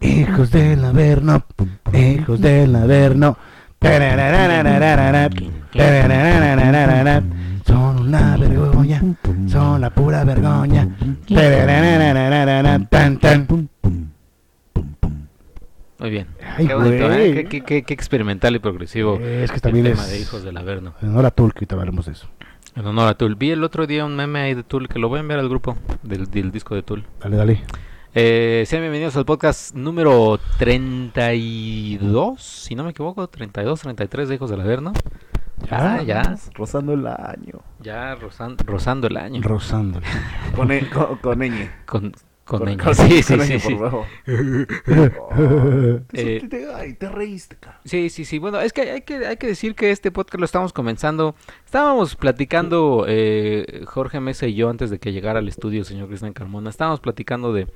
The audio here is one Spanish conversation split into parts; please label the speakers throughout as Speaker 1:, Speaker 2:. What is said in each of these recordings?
Speaker 1: Hijos del Averno, hijos del Averno. Son una vergüenza, son la pura vergüenza. Tan, tan.
Speaker 2: Muy bien.
Speaker 1: Ay,
Speaker 2: qué bonito. ¿eh? Qué, qué- qué- qué experimental y progresivo.
Speaker 1: Es que
Speaker 2: el
Speaker 1: también
Speaker 2: tema
Speaker 1: es-
Speaker 2: de Hijos del Averno.
Speaker 1: En honor a Tulk, ahorita hablaremos de eso.
Speaker 2: En honor a Tool. Vi el otro día un meme ahí de Tool que lo voy a enviar al grupo del, del disco de Tool.
Speaker 1: Dale, dale.
Speaker 2: Eh, sean bienvenidos al podcast número 32, si no me equivoco, 32, 33 de Hijos del Averno. Ya, ya,
Speaker 3: Rozando el año.
Speaker 2: ya rozan- rozando el año.
Speaker 1: Rosándole.
Speaker 3: Con, e- con, con ñ.
Speaker 2: Con, con,
Speaker 3: Con- con-
Speaker 2: Sí, sí,
Speaker 3: con
Speaker 2: sí, sí.
Speaker 3: por favor.
Speaker 2: Eh,
Speaker 3: Eso te- Ay, te reíste, cara.
Speaker 2: Sí, sí, sí. Bueno, es que hay que, hay que decir que este podcast lo estamos comenzando. Estábamos platicando, eh, Jorge Mesa y yo, antes de que llegara al estudio, señor Cristian Carmona, estábamos platicando de,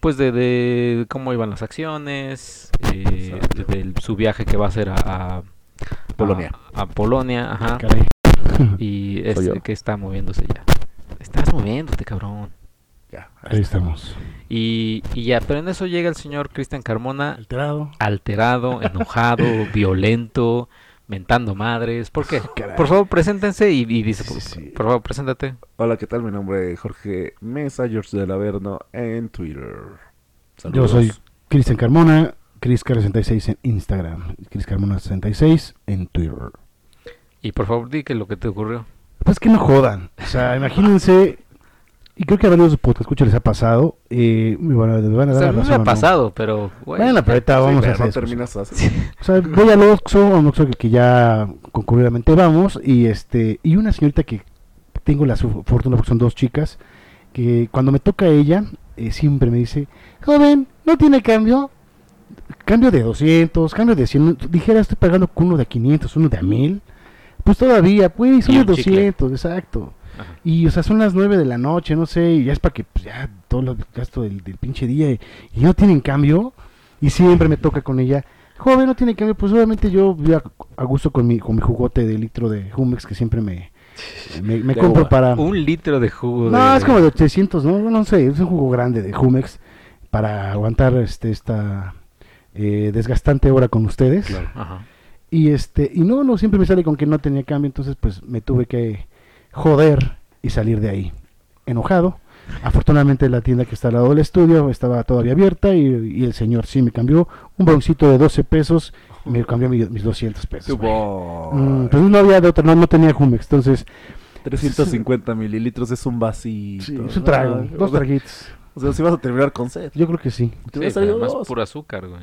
Speaker 2: pues, de, de cómo iban las acciones, eh, de, de su viaje que va a hacer a, a-
Speaker 3: Polonia.
Speaker 2: A, a Polonia, ajá.
Speaker 1: Caray.
Speaker 2: Y
Speaker 3: Soy
Speaker 2: este que está moviéndose ya. Estás moviéndote, cabrón.
Speaker 3: Ya.
Speaker 1: Ahí estamos.
Speaker 2: Y, y ya, pero en eso llega el señor Cristian Carmona
Speaker 1: Alterado.
Speaker 2: alterado, enojado, violento, mentando madres. ¿Por qué?
Speaker 1: Caray.
Speaker 2: Por favor, preséntense y, y dice,
Speaker 1: Sí,
Speaker 2: por,
Speaker 1: sí.
Speaker 2: por favor, preséntate.
Speaker 3: Hola, ¿qué tal? Mi nombre es Jorge Mesa, George del Averno en Twitter.
Speaker 1: Yo
Speaker 3: Saludos.
Speaker 1: soy Cristian Carmona, ChrisCar66 en Instagram, Chris Carmona66 en Twitter.
Speaker 2: Y por favor, di que lo que te ocurrió.
Speaker 1: Pues que no jodan. O sea, imagínense. Y creo que a varios podcast escucha les ha pasado. Eh, van a, me van a
Speaker 2: O
Speaker 1: dar
Speaker 2: sea,
Speaker 1: la
Speaker 2: mí me
Speaker 1: razón,
Speaker 2: ha
Speaker 1: ¿no?
Speaker 2: pasado, pero... güey,
Speaker 1: Bueno, pero ahorita
Speaker 3: Sí,
Speaker 1: vamos a hacer
Speaker 3: no
Speaker 1: eso.
Speaker 3: terminas así.
Speaker 1: O sea, voy al Oxxo, a un Oxxo que- que ya concurridamente vamos, y este, y una señorita que tengo la su- fortuna, porque son dos chicas, que cuando me toca ella, eh, siempre me dice, joven, ¿no tiene cambio? Cambio de 200, cambio de 100, dijera, estoy pagando con uno de 500, uno de a 1000, pues todavía, pues, son
Speaker 2: Y
Speaker 1: de
Speaker 2: un chicle.
Speaker 1: 200, exacto.
Speaker 2: Ajá.
Speaker 1: Y, o sea, son las 9 de la noche, no sé, y ya es para que, pues, ya, todo el gasto del, del pinche día, y, y no tienen cambio, y siempre me toca con ella, joven, no tiene cambio, pues obviamente yo voy a, gusto con mi, con mi jugote de litro de Jumex que siempre me, me, compro para...
Speaker 2: Un litro de jugo
Speaker 1: No,
Speaker 2: de...
Speaker 1: es como de 800, ¿no? No sé, es un jugo grande de Jumex para aguantar este esta eh, desgastante hora con ustedes.
Speaker 3: Claro.
Speaker 2: Ajá.
Speaker 1: Y este y no, no siempre me sale con que no tenía cambio, entonces pues me tuve que joder y salir de ahí enojado. Afortunadamente la tienda que está al lado del estudio estaba todavía abierta y, y el señor sí me cambió un broncito de 12 pesos, me cambió mi- mis 200 pesos. Mm, pues no había de otra, no, no tenía Jumex, entonces
Speaker 3: 350 mililitros, es un vasito.
Speaker 1: sí, es un trago, dos traguitos.
Speaker 3: O sea, si vas a terminar con sed.
Speaker 1: Yo creo que sí.
Speaker 3: Te
Speaker 2: Sí,
Speaker 3: salido
Speaker 2: además
Speaker 3: dos.
Speaker 2: puro azúcar, güey.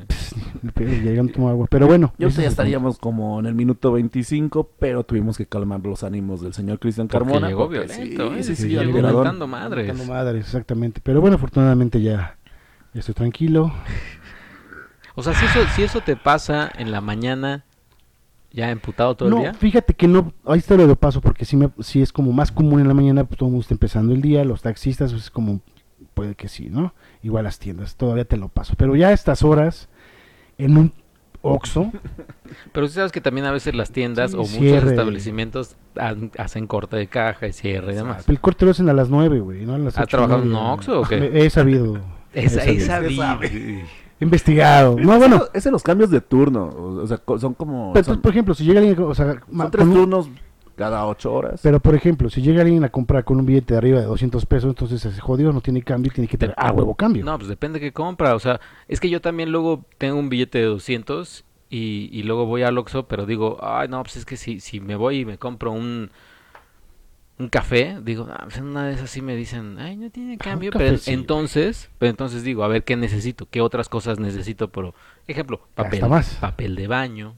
Speaker 1: No tomo agua. Pero bueno.
Speaker 3: Yo ya estaríamos como en el minuto 25, pero tuvimos que calmar los ánimos del señor Cristian Carmona.
Speaker 2: llegó
Speaker 3: porque
Speaker 2: violento,
Speaker 3: sí,
Speaker 2: ¿eh?
Speaker 3: sí, sí,
Speaker 1: llegó
Speaker 3: alterador.
Speaker 2: mentando
Speaker 1: punto.
Speaker 2: madres.
Speaker 1: Matando madres, exactamente. Pero bueno, afortunadamente ya, ya estoy tranquilo.
Speaker 2: O sea, si eso, si eso te pasa en la mañana, ya emputado todo
Speaker 1: no,
Speaker 2: el día.
Speaker 1: fíjate que no, ahí está lo de paso, porque sí, me, sí es como más común en la mañana, pues todo el mundo está empezando el día, los taxistas, pues es como, puede que sí, ¿no? Igual las tiendas, todavía te lo paso. Pero ya a estas horas, en un Oxxo,
Speaker 2: Pero sabes que también a veces las tiendas
Speaker 1: Sí,
Speaker 2: o muchos
Speaker 1: cierre.
Speaker 2: establecimientos han- hacen corte de caja y cierre y demás.
Speaker 1: el corte lo hacen a las 9, güey, ¿no? A las
Speaker 2: ¿Ha trabajado en un Oxxo o qué?
Speaker 1: Me- He sabido.
Speaker 2: Esa,
Speaker 1: he sabido. He investigado. No,
Speaker 3: Es
Speaker 1: bueno,
Speaker 3: Es de los cambios de turno. O sea, son como.
Speaker 1: pero,
Speaker 3: son,
Speaker 1: por ejemplo, si llega alguien, o sea,
Speaker 3: son tres turnos cada ocho horas.
Speaker 1: Pero por ejemplo, si llega alguien a comprar con un billete de arriba de 200 pesos, entonces se jodió, no tiene cambio y tiene que tener a huevo cambio.
Speaker 2: No, pues depende de qué compra. O sea, es que yo también luego tengo un billete de 200 y, y luego voy al Oxxo, pero digo, ay, no, pues es que si, si me voy y me compro un, un café, digo, ah, pues una de esas sí me dicen, ay, no tiene cambio. pero entonces, pero entonces digo, a ver, ¿qué necesito? ¿Qué otras cosas necesito? Por ejemplo, papel,
Speaker 1: más.
Speaker 2: papel de baño.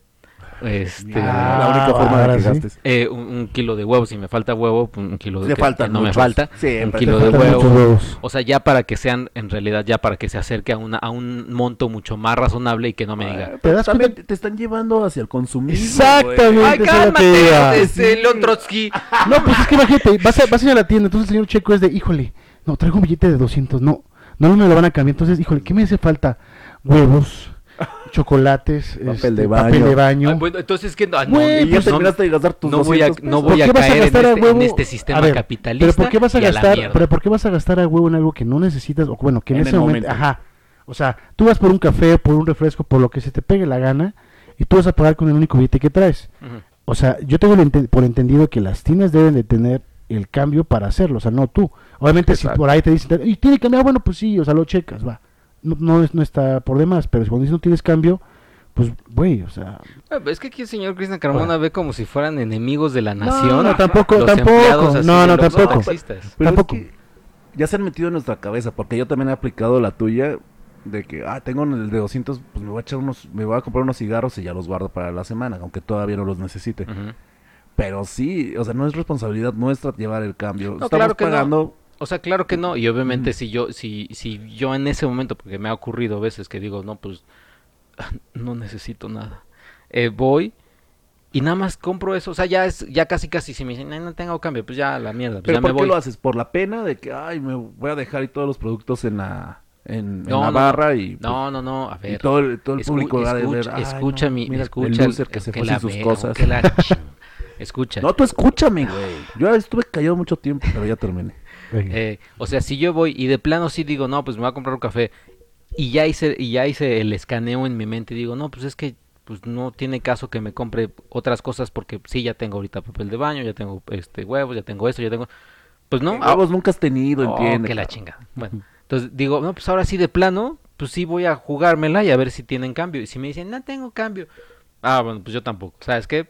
Speaker 2: Este,
Speaker 1: Ah,
Speaker 3: la única forma de que
Speaker 1: sí.
Speaker 3: gastes.
Speaker 2: eh, un, un kilo de huevo, si me falta huevo, pues, un kilo de que- que no me falta, un
Speaker 3: Siempre
Speaker 2: kilo de huevo.
Speaker 1: huevos.
Speaker 2: O sea, ya para que sean, en realidad, ya para que se acerque a, una, a un monto mucho más razonable y que no me diga.
Speaker 3: Ah,
Speaker 1: ¿Te das
Speaker 3: también te están llevando hacia el consumismo.
Speaker 1: Exactamente.
Speaker 2: ¡Ay,
Speaker 1: es
Speaker 2: cálmate! León Trotsky.
Speaker 1: No, pues es que imagínate, vas a, vas a ir a la tienda, entonces el señor Checo es de, híjole, no, traigo un billete de 200, no, no me lo van a cambiar, entonces, híjole, ¿qué me hace falta? Huevos, chocolates,
Speaker 3: Papel
Speaker 1: este,
Speaker 3: de
Speaker 1: papel
Speaker 3: baño.
Speaker 1: de baño.
Speaker 2: Ah, bueno, entonces que no, no,
Speaker 3: ya
Speaker 1: pues,
Speaker 3: de gastar tus
Speaker 2: no voy a,
Speaker 3: 200
Speaker 2: no voy a
Speaker 1: ¿Por qué vas a
Speaker 2: caer en
Speaker 1: gastar a
Speaker 2: este,
Speaker 1: huevo?
Speaker 2: en este sistema
Speaker 1: A ver,
Speaker 2: capitalista.
Speaker 1: Pero ¿por qué vas a gastar?
Speaker 2: mierda.
Speaker 1: Pero ¿por qué vas a gastar a huevo en algo que no necesitas o bueno, que en,
Speaker 3: En
Speaker 1: ese momento,
Speaker 3: momento.
Speaker 1: ajá. O sea, tú vas por un café, por un refresco, por lo que se te pegue la gana y tú vas a pagar con el único billete que traes. O sea, yo tengo el ente- por entendido que las tiendas deben de tener el cambio para hacerlo, o sea, no tú. Obviamente si por ahí te dicen, y tiene que cambiar, bueno, pues sí, o sea, lo checas, va. No, no, es- no está por demás, pero si cuando dices no tienes cambio, pues, güey, o sea...
Speaker 2: Ah, Es que aquí el señor Cristian Carmona ve como si fueran enemigos de la nación.
Speaker 1: No, no, tampoco,
Speaker 2: los
Speaker 1: tampoco, no, no, tampoco.
Speaker 3: es
Speaker 1: Tampoco.
Speaker 3: que ya se han metido en nuestra cabeza, porque yo también he aplicado la tuya de que, ah, tengo el de 200, pues me voy a echar unos, me voy a comprar unos cigarros y ya los guardo para la semana, aunque todavía no los necesite. Pero sí, o sea, no es responsabilidad nuestra llevar el cambio.
Speaker 2: No,
Speaker 3: Estamos
Speaker 2: claro que no. O sea, claro que no, y obviamente si yo, si, si yo en ese momento, porque me ha ocurrido veces que digo, no, pues no necesito nada, eh, voy y nada más compro eso, o sea, ya es, ya casi casi si me dicen, "Ay, no tengo cambio, pues ya a la mierda, pues
Speaker 3: ¿Pero
Speaker 2: ya
Speaker 3: por
Speaker 2: me
Speaker 3: qué
Speaker 2: voy.
Speaker 3: lo haces? ¿Por la pena de que, ay, me voy a dejar y todos los productos en la, en, la
Speaker 2: no,
Speaker 3: barra y, pues,
Speaker 2: No, no, no, a
Speaker 3: y
Speaker 2: ver.
Speaker 3: todo el, todo el público va a ver,
Speaker 2: escucha,
Speaker 3: "Ay,
Speaker 2: escucha
Speaker 3: no,
Speaker 2: mi,
Speaker 3: mira,
Speaker 2: escucha
Speaker 3: el que se
Speaker 2: que
Speaker 3: fue
Speaker 2: la
Speaker 3: sin sus
Speaker 2: veo,
Speaker 3: cosas.
Speaker 2: que la ching- escucha.
Speaker 3: No, tú escúchame, güey. Yo estuve callado mucho tiempo, pero ya terminé.
Speaker 2: Eh, o sea, si yo voy y de plano sí digo, no, pues me voy a comprar un café y ya hice y ya hice el escaneo en mi mente y digo, no, pues es que pues no tiene caso que me compre otras cosas porque sí ya tengo ahorita papel de baño, ya tengo este huevos, ya tengo esto, ya tengo pues no,
Speaker 3: Ah, vos nunca has tenido,
Speaker 2: Oh,
Speaker 3: entiende.
Speaker 2: que la chingada. Bueno, entonces digo, no, pues ahora sí de plano, pues sí voy a jugármela y a ver si tienen cambio. Y si me dicen, no tengo cambio. Ah, bueno, pues yo tampoco. ¿Sabes qué?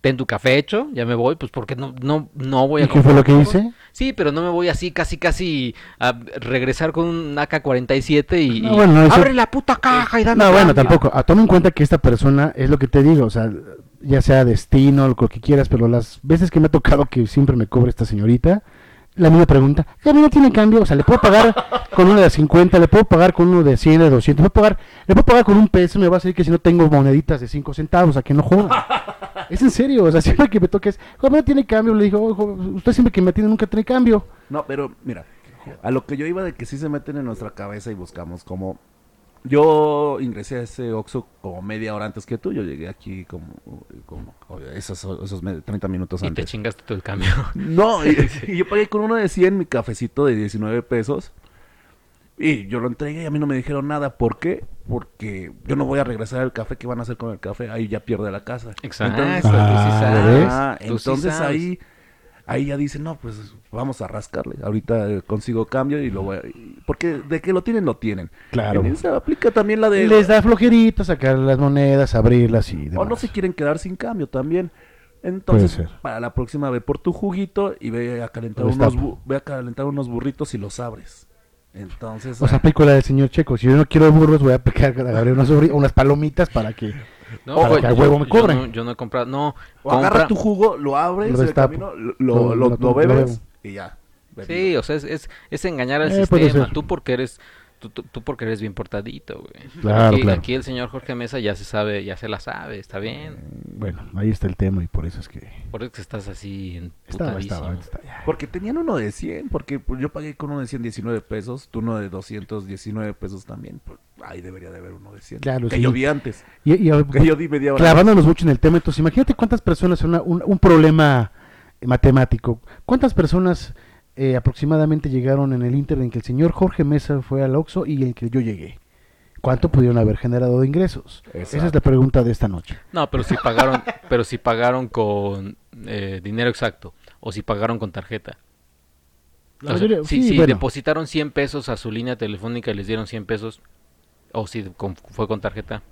Speaker 2: Ten tu café hecho, ya me voy, pues porque no, no, no voy a
Speaker 1: ¿Y qué fue lo que hice?
Speaker 2: Sí, pero no me voy así casi casi a regresar con un AK-47 y,
Speaker 1: No,
Speaker 2: y,
Speaker 1: bueno, eso-
Speaker 2: abre la puta caja y dame
Speaker 1: No, bueno,
Speaker 2: cambio".
Speaker 1: tampoco. Ah, toma en cuenta que esta persona es lo que te digo, o sea, ya sea destino, lo que quieras, pero las veces que me ha tocado que siempre me cobre esta señorita, la misma pregunta, ¿ya no tiene cambio? O sea, le puedo pagar con uno de 50, le puedo pagar con uno de 100, de 200, le puedo pagar, le puedo pagar con un peso, me va a decir que si no tengo moneditas de 5 centavos, a que no joda. Es en serio, o sea, siempre que me toques, joven, no tiene cambio, le digo, "Ojo, usted siempre que me atiende nunca tiene cambio.
Speaker 3: No, pero mira, a lo que yo iba de que sí se meten en nuestra cabeza y buscamos como... Yo ingresé a ese Oxxo como media hora antes que tú. Yo llegué aquí como, como esos, esos me- 30 minutos
Speaker 2: Y te
Speaker 3: antes.
Speaker 2: chingaste todo el cambio.
Speaker 3: No, y, y yo pagué con uno de 100 mi cafecito de 19 pesos. Y yo lo entregué y a mí no me dijeron nada. ¿Por qué? Porque yo no voy a regresar al café. ¿Qué van a hacer con el café? Ahí ya pierde la casa.
Speaker 2: Exacto,
Speaker 3: Entonces,
Speaker 2: tú sí
Speaker 1: Ah,
Speaker 2: sabes.
Speaker 3: ah,
Speaker 2: tú sí
Speaker 3: entonces
Speaker 2: sabes.
Speaker 3: ahí, ahí ya dicen, no, pues vamos a rascarle. Ahorita eh, consigo cambio y lo voy a... Porque de que lo tienen, lo tienen.
Speaker 1: Claro.
Speaker 3: En esa aplica también la de...
Speaker 1: Les da flojerito sacar las monedas, abrirlas y
Speaker 3: O
Speaker 1: demás.
Speaker 3: no se quieren quedar sin cambio también. Entonces, para la próxima ve por tu juguito y ve a calentar unos ve a calentar unos burritos y los abres. Entonces,
Speaker 1: O sea,
Speaker 3: ah,
Speaker 1: aplico la del señor Checo. Si yo no quiero burros, voy a agarré unas, unas palomitas para que.
Speaker 2: No,
Speaker 1: para que a
Speaker 2: yo-
Speaker 1: huevo me
Speaker 2: yo
Speaker 1: cobren.
Speaker 2: no- Yo no he comprado, no.
Speaker 3: o agarra tu jugo, lo abres,
Speaker 1: Lo
Speaker 3: en el
Speaker 1: destapo.
Speaker 3: camino, lo,
Speaker 1: Lo-
Speaker 3: lo,
Speaker 1: lo-
Speaker 3: lo
Speaker 1: lo
Speaker 3: bebes y ya.
Speaker 2: Sí, o sea, es, es, es engañar al
Speaker 1: Eh,
Speaker 2: sistema. Tú porque eres tú, tú, tú porque eres bien portadito, güey.
Speaker 1: Claro,
Speaker 2: aquí,
Speaker 1: claro.
Speaker 2: aquí el señor Jorge Mesa ya se sabe, ya se la sabe, está bien.
Speaker 1: Bueno, ahí está el tema y por eso es que.
Speaker 2: Por eso que estás así
Speaker 1: Estaba,
Speaker 2: emputadísimo.
Speaker 1: estaba, está, ya.
Speaker 3: Porque tenían uno de 100, porque pues, yo pagué con uno de 100 19 pesos, tú uno de 219 pesos también. Pues, ahí debería de haber uno de 100.
Speaker 1: Claro,
Speaker 3: que
Speaker 1: sí.
Speaker 3: yo vi antes.
Speaker 1: Y, y-
Speaker 3: Que yo di media hora.
Speaker 1: clavándonos mucho en el tema, entonces imagínate cuántas personas, una- un, un problema matemático, cuántas personas eh, aproximadamente llegaron en el Inter en que el señor Jorge Mesa fue al Oxxo y en que yo llegué. ¿Cuánto pudieron haber generado de ingresos? Esa es la
Speaker 3: Exacto.
Speaker 1: pregunta de esta noche.
Speaker 2: No, pero si pagaron, pero si pagaron con eh, dinero exacto o si pagaron con tarjeta.
Speaker 1: La
Speaker 2: O sea,
Speaker 1: mayoría-
Speaker 2: si
Speaker 1: sí,
Speaker 2: si
Speaker 1: bueno.
Speaker 2: depositaron 100 pesos a su línea telefónica y les dieron 100 pesos o si con- fue con tarjeta.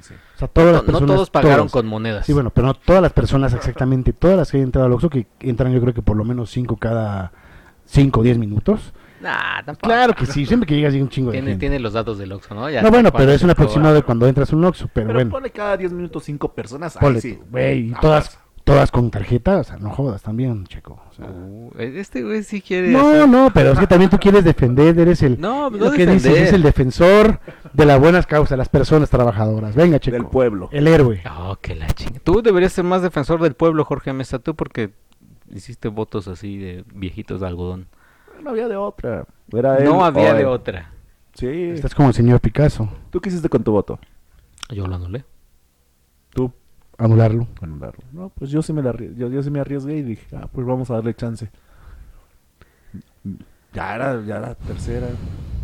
Speaker 3: Sí.
Speaker 1: O sea, todas
Speaker 2: No,
Speaker 1: las
Speaker 2: no
Speaker 1: personas,
Speaker 2: todos pagaron
Speaker 1: todas.
Speaker 2: con monedas.
Speaker 1: Sí, bueno, pero no todas las personas exactamente, todas las que han entrado al Oxxo, que entran yo creo que por lo menos 5 cada 5 o 10 minutos.
Speaker 2: Nah, tampoco.
Speaker 1: Claro que sí, siempre que llegas hay un chingo de
Speaker 2: Tiene,
Speaker 1: gente.
Speaker 2: tiene los datos del Oxxo, ¿no? Ya
Speaker 1: No, bueno, pero es un aproximado de cuando entras a un Oxxo, pero,
Speaker 3: Pero
Speaker 1: bueno.
Speaker 3: ponle cada 10 minutos 5 personas. Ahí
Speaker 1: Ponle
Speaker 3: sí.
Speaker 1: güey, y todas, todas con tarjeta, o sea, no jodas también, checo. o sea.
Speaker 2: Uh, este güey sí quiere.
Speaker 1: no,
Speaker 2: hacer-
Speaker 1: no, pero es que también tú quieres defender, eres el,
Speaker 2: No, no
Speaker 1: lo que dices,
Speaker 2: defender.
Speaker 1: es el defensor de las buenas causas, las personas trabajadoras. Venga, checo.
Speaker 3: Del pueblo.
Speaker 1: El héroe.
Speaker 2: Oh, que la chinga. Tú deberías ser más defensor del pueblo, Jorge Mesa, tú porque hiciste votos así de viejitos de algodón.
Speaker 3: No había de otra. Era él
Speaker 2: no había de
Speaker 3: él.
Speaker 2: otra.
Speaker 3: Sí.
Speaker 1: Estás como el señor Picasso.
Speaker 3: ¿Tú qué hiciste con tu voto?
Speaker 2: Yo lo anulé.
Speaker 3: Tú,
Speaker 1: Anularlo.
Speaker 3: anularlo. No, pues yo sí me la yo, yo sí me arriesgué y dije, ah, pues vamos a darle chance. Ya era, ya la tercera.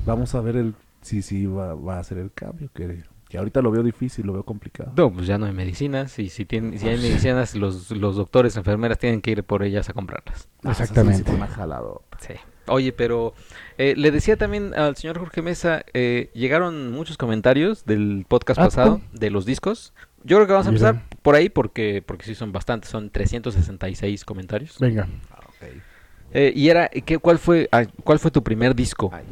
Speaker 3: Vamos a ver el si si va, va a hacer el cambio, que, que ahorita lo veo difícil, lo veo complicado.
Speaker 2: No, pues ya no hay medicinas y si, tienen, si hay medicinas, los, los doctores, enfermeras tienen que ir por ellas a comprarlas.
Speaker 3: Ah,
Speaker 1: Exactamente.
Speaker 3: fue una jaladota.
Speaker 2: Sí. Oye, pero eh, le decía también al señor Jorge Mesa, eh, llegaron muchos comentarios del podcast
Speaker 1: Ah,
Speaker 2: pasado de los discos. Yo creo que vamos a
Speaker 1: Mira.
Speaker 2: empezar por ahí porque, porque sí son bastantes, son 366 comentarios.
Speaker 1: Venga.
Speaker 3: Ah.
Speaker 2: Eh, y era, ¿qué, cuál, fue, ah, ¿cuál fue tu primer disco?
Speaker 3: Ay.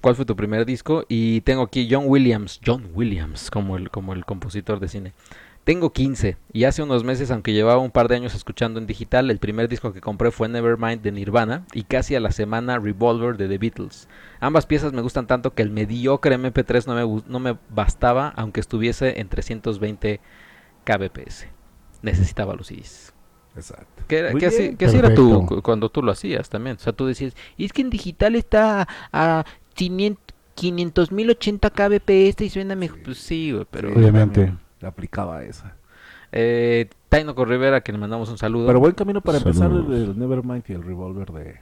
Speaker 2: ¿Cuál fue tu primer disco? Y tengo aquí John Williams, John Williams, como el, como el compositor de cine. Tengo 15 y hace unos meses, aunque llevaba un par de años escuchando en digital, el primer disco que compré fue Nevermind de Nirvana y casi a la semana Revolver de The Beatles. Ambas piezas me gustan tanto que el mediocre MP3 no me, no me bastaba, aunque estuviese en 320 kbps. Necesitaba los CDs.
Speaker 3: Exacto.
Speaker 2: Que, que así,
Speaker 3: bien.
Speaker 2: que así era tú cuando tú lo hacías también. O sea, tú decías, y es que en digital está a 500 mil 80 kbps y suena mejor. Pues sí, güey, pero...
Speaker 1: Obviamente.
Speaker 3: también aplicaba esa.
Speaker 2: Eh, Taino Rivera, que le mandamos un saludo.
Speaker 3: Pero buen camino para empezar el, el Nevermind y el Revolver de,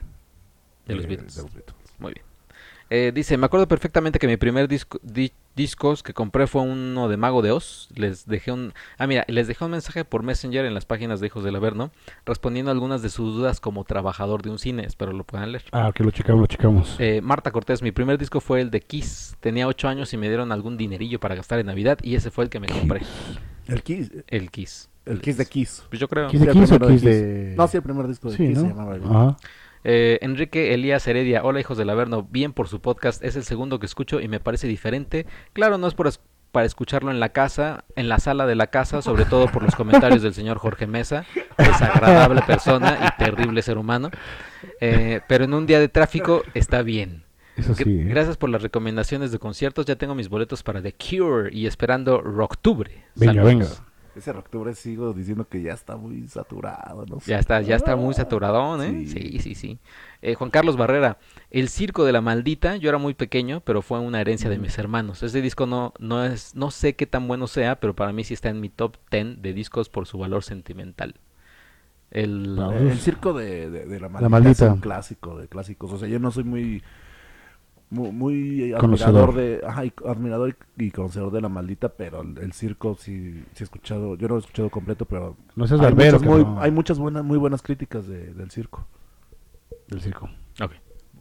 Speaker 2: De los Beatles.
Speaker 3: de los Beatles.
Speaker 2: Muy bien. Eh, dice, me acuerdo perfectamente que mi primer disco, di- discos que compré fue uno de Mago de Oz. Les dejé un... Ah, mira, les dejé un mensaje por Messenger en las páginas de Hijos del Averno, respondiendo algunas de sus dudas como trabajador de un cine. Espero lo puedan leer.
Speaker 1: Ah, que lo checamos, lo checamos.
Speaker 2: Eh, Marta Cortés, mi primer disco fue el de Kiss. Tenía 8 años y me dieron algún dinerillo para gastar en Navidad y ese fue el que me compré.
Speaker 3: El Kiss.
Speaker 2: El Kiss.
Speaker 3: El Kiss de Kiss.
Speaker 2: Pues yo creo.
Speaker 1: ¿Kiss de
Speaker 3: el
Speaker 1: Kiss o Kiss de...?
Speaker 3: No, sí, el primer disco de
Speaker 1: Sí,
Speaker 3: Kiss se llamaba.
Speaker 1: Ajá.
Speaker 2: Eh, Enrique Elías Heredia, hola hijos del Averno, bien por su podcast, es el segundo que escucho y me parece diferente. Claro, no es por es- para escucharlo en la casa, en la sala de la casa, sobre todo por los comentarios del señor Jorge Mesa, desagradable persona y terrible ser humano. Eh, pero en un día de tráfico está bien.
Speaker 1: Eso sí. ¿eh?
Speaker 2: Gracias por las recomendaciones de conciertos, ya tengo mis boletos para The Cure y esperando Rocktubre.
Speaker 1: Venga,
Speaker 2: Saludos.
Speaker 1: venga.
Speaker 3: Ese octubre sigo diciendo que ya está muy saturado, ¿no?
Speaker 2: Ya está, ya está muy saturadón, ¿eh?
Speaker 3: Sí.
Speaker 2: Sí, sí, sí. Eh, Juan Carlos Barrera, El Circo de la Maldita, yo era muy pequeño, pero fue una herencia de mis hermanos. Ese disco no, no es, no sé qué tan bueno sea, pero para mí sí está en mi top 10 de discos por su valor sentimental. El.
Speaker 3: El, el circo de, de, de la, maldita
Speaker 1: Maldita.
Speaker 3: es un clásico de clásicos. O sea, yo no soy muy muy, muy
Speaker 1: Conocedor.
Speaker 3: admirador de ajá, y- admirador y, y conocedor de la maldita, pero el, el circo sí, sí he escuchado, yo no lo he escuchado completo, pero
Speaker 1: No seas
Speaker 3: hay,
Speaker 1: barbero,
Speaker 3: muchas muy, hay muchas buenas muy buenas críticas de- del circo.
Speaker 1: Del circo.
Speaker 2: Ok.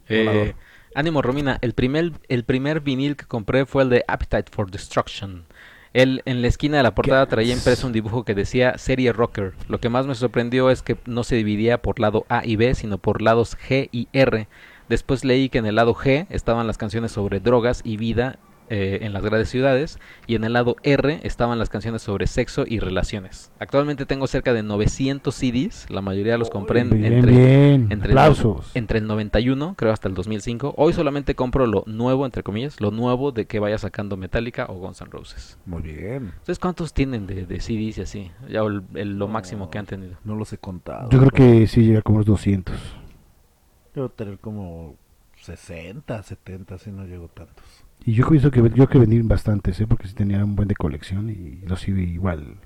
Speaker 2: Eh, ánimo Romina, el primer, el primer vinil que compré fue el de Appetite for Destruction. Él en la esquina de la portada traía impreso un dibujo que decía serie rocker. Lo que más me sorprendió es que no se dividía por lado A y B, sino por lados G y R. Después leí que en el lado G estaban las canciones sobre drogas y vida eh, en las grandes ciudades y en el lado R estaban las canciones sobre sexo y relaciones. Actualmente tengo cerca de 900 CDs, la mayoría los compré en-
Speaker 1: Bien,
Speaker 2: entre
Speaker 1: bien.
Speaker 2: entre el, entre el 91, creo hasta el 2005. Hoy solamente compro lo nuevo, entre comillas, lo nuevo de que vaya sacando Metallica o Guns N' Roses.
Speaker 3: Muy bien.
Speaker 2: Entonces, ¿cuántos tienen de, de CDs y así? Ya el, el- lo máximo que han tenido.
Speaker 3: No los he contado.
Speaker 1: Yo creo
Speaker 3: pero
Speaker 1: que sí llega como unos 200.
Speaker 3: Debo tener como 60, 70, si no llego tantos.
Speaker 1: Y yo pienso que yo que vendí bastantes, ¿eh? porque sí tenía un buen de colección y los iba igual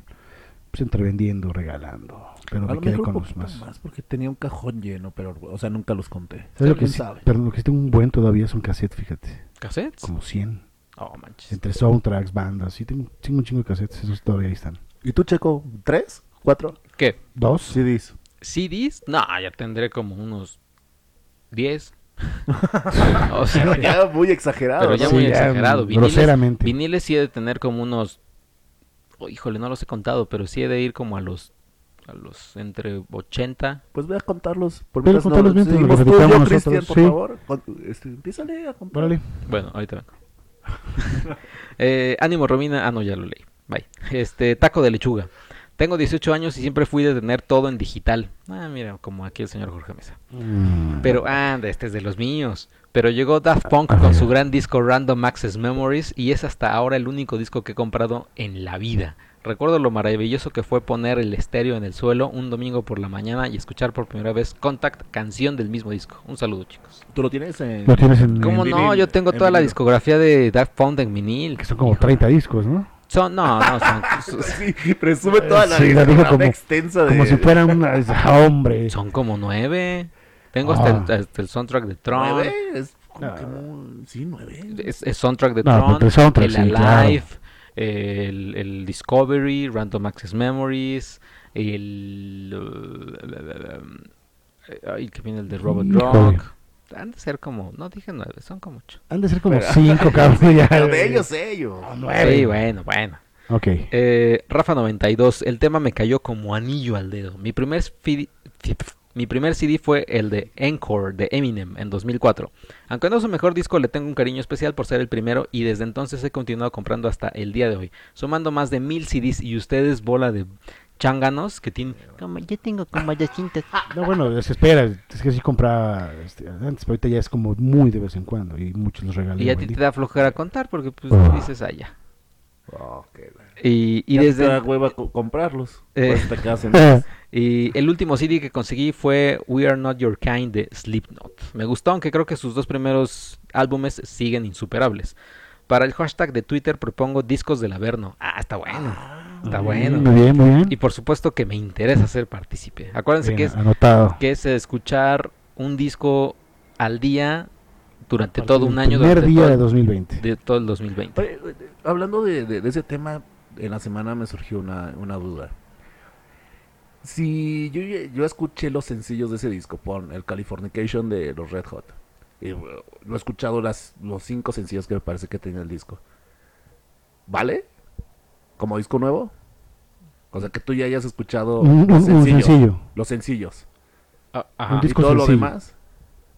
Speaker 1: pues entre vendiendo, regalando. Pero
Speaker 3: A
Speaker 1: me quedé con los más.
Speaker 3: más. porque tenía un cajón lleno, pero, o sea, nunca los conté.
Speaker 1: ¿Sabes lo que
Speaker 3: ¿Quién
Speaker 1: sí?
Speaker 3: sabe?
Speaker 1: Pero lo que sí tengo un buen todavía son cassettes, fíjate.
Speaker 2: ¿Cassettes?
Speaker 1: Como 100.
Speaker 2: Oh, manches.
Speaker 1: Entre soundtracks, bandas. Sí, tengo, tengo un chingo de cassettes. Esos todavía ahí están.
Speaker 3: ¿Y tú, Checo? ¿Tres? ¿Cuatro?
Speaker 2: ¿Qué?
Speaker 1: ¿Dos?
Speaker 3: CDs.
Speaker 2: ¿CDs? No, ya tendré como unos 10. o sea,
Speaker 3: Pero ya muy exagerado.
Speaker 2: pero ya
Speaker 3: ¿no?
Speaker 2: muy
Speaker 1: ya,
Speaker 2: exagerado.
Speaker 1: mm,
Speaker 2: Viniles-
Speaker 1: groseramente.
Speaker 2: Viniles sí he de tener como unos... oh, híjole, no los he contado, pero sí he de ir como a los... A los entre 80
Speaker 3: Pues voy a contarlos. Por
Speaker 1: Pero
Speaker 3: mientras
Speaker 1: contalos mientras
Speaker 3: seguimos
Speaker 1: los
Speaker 3: tú y yo,
Speaker 1: editamos
Speaker 3: Cristian,
Speaker 1: nosotros,
Speaker 3: por
Speaker 1: sí.
Speaker 3: favor. Este, empiézale a contar.
Speaker 2: Bueno, ahorita vengo. Eh, ánimo, Romina. Ah, no, ya lo leí. Bye. Este, taco de lechuga. Tengo 18 años y siempre fui de tener todo en digital. Ah, mira, como aquí el señor Jorge Mesa.
Speaker 1: Mm.
Speaker 2: Pero, anda, este es de los míos. Pero llegó Daft Punk con su gran disco Random Access Memories y es hasta ahora el único disco que he comprado en la vida. Recuerdo lo maravilloso que fue poner el estéreo en el suelo un domingo por la mañana y escuchar por primera vez Contact, canción del mismo disco. Un saludo, chicos.
Speaker 3: ¿Tú lo tienes en...?
Speaker 1: Lo tienes en...
Speaker 2: ¿Cómo
Speaker 3: en
Speaker 2: no?
Speaker 3: vinil,
Speaker 2: Yo tengo
Speaker 3: en
Speaker 2: toda la discografía de Daft Punk en vinil.
Speaker 1: Que son como
Speaker 2: Híjole.
Speaker 1: 30 discos, ¿no?
Speaker 2: Son, no, no, son,
Speaker 3: Sí, presume toda la
Speaker 1: Sí, la dijo
Speaker 3: discografía
Speaker 1: como-
Speaker 3: extensa de...
Speaker 1: Como si fuera una... ah, hombre.
Speaker 2: son como nueve. Tengo hasta,
Speaker 1: Ah.
Speaker 2: el, hasta el soundtrack de Tron.
Speaker 3: ¿Nueve? Es como
Speaker 1: No.
Speaker 3: que muy- Sí, nueve.
Speaker 2: Es, es soundtrack de
Speaker 1: No,
Speaker 2: Tron,
Speaker 1: el soundtrack,
Speaker 2: el
Speaker 1: sí, claro.
Speaker 2: Alive, el, el Discovery, Random Access Memories, el... uh, ay, que viene el de Robot
Speaker 1: Híjole.
Speaker 2: Rock. Han de ser como... No, dije nueve, son como ocho.
Speaker 1: Han de ser como
Speaker 3: Pero-
Speaker 1: cinco, cabrón. ya.
Speaker 3: Pero de ellos, ellos.
Speaker 1: Ah, nueve.
Speaker 2: Sí, bueno, bueno.
Speaker 1: Ok.
Speaker 2: Eh, Rafa 92, el tema me cayó como anillo al dedo. Mi primer, mi primer CD fue el de Encore de Eminem en 2004. Aunque no es su mejor disco, le tengo un cariño especial por ser el primero y desde entonces he continuado comprando hasta el día de hoy, sumando más de mil CDs y ustedes bola de changanos que tienen... Como yo tengo como 200.
Speaker 1: No, bueno, se espera. Es que sí compraba este, antes, pero ahorita ya es como muy de vez en cuando. Y muchos los regalan.
Speaker 2: Y a ti te da flojera contar porque pues
Speaker 1: Ah.
Speaker 2: dices allá.
Speaker 3: Oh, qué
Speaker 2: Y, y
Speaker 3: Ya te
Speaker 2: desde...
Speaker 3: da hueva co- comprarlos.
Speaker 2: Eh.
Speaker 3: Te
Speaker 2: Y el último CD que conseguí fue We Are Not Your Kind de Slipknot. Me gustó, aunque creo que sus dos primeros álbumes siguen insuperables. Para el hashtag de Twitter propongo discos del Averno. Ah, está bueno. Está bueno.
Speaker 1: Muy bien, muy bien.
Speaker 2: Y por supuesto que me interesa ser partícipe. Acuérdense que
Speaker 1: Bien,
Speaker 2: es,
Speaker 1: anotado.
Speaker 2: que es escuchar un disco al día durante
Speaker 1: A
Speaker 2: todo un año.
Speaker 1: Primer día
Speaker 2: todo,
Speaker 1: de 2020.
Speaker 2: de todo el 2020.
Speaker 3: Oye, oye, hablando de, de- de ese tema, en la semana me surgió una, una duda. Si yo, yo escuché los sencillos de ese disco, por el Californication de los Red Hot, y uh, lo he escuchado las, los cinco sencillos que me parece que tenía el disco, ¿vale? ¿Como disco nuevo? O sea, que tú ya hayas escuchado
Speaker 1: Un, un-
Speaker 3: los
Speaker 1: un
Speaker 3: sencillos.
Speaker 1: sencillo.
Speaker 3: Los sencillos.
Speaker 2: Ah,
Speaker 1: Un.
Speaker 3: Y
Speaker 1: disco
Speaker 3: todo lo demás,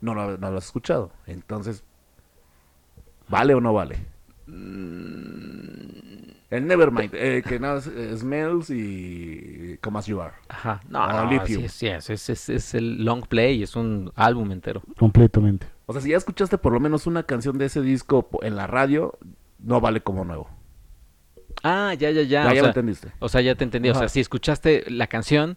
Speaker 3: no lo, no lo has escuchado. Entonces, ¿vale o no vale? El Nevermind, eh, que nada, eh, Smells y Come As You Are.
Speaker 2: Ajá. No, no, sí, sí, es, es, es- es el long play, es un álbum entero.
Speaker 1: Completamente.
Speaker 3: O sea, si ya escuchaste por lo menos una canción de ese disco en la radio, no vale como nuevo.
Speaker 2: Ah, ya, ya, ya.
Speaker 3: Ya,
Speaker 2: o,
Speaker 3: ya lo
Speaker 2: sea,
Speaker 3: entendiste.
Speaker 2: o sea, ya te entendí. O sea, si escuchaste la canción,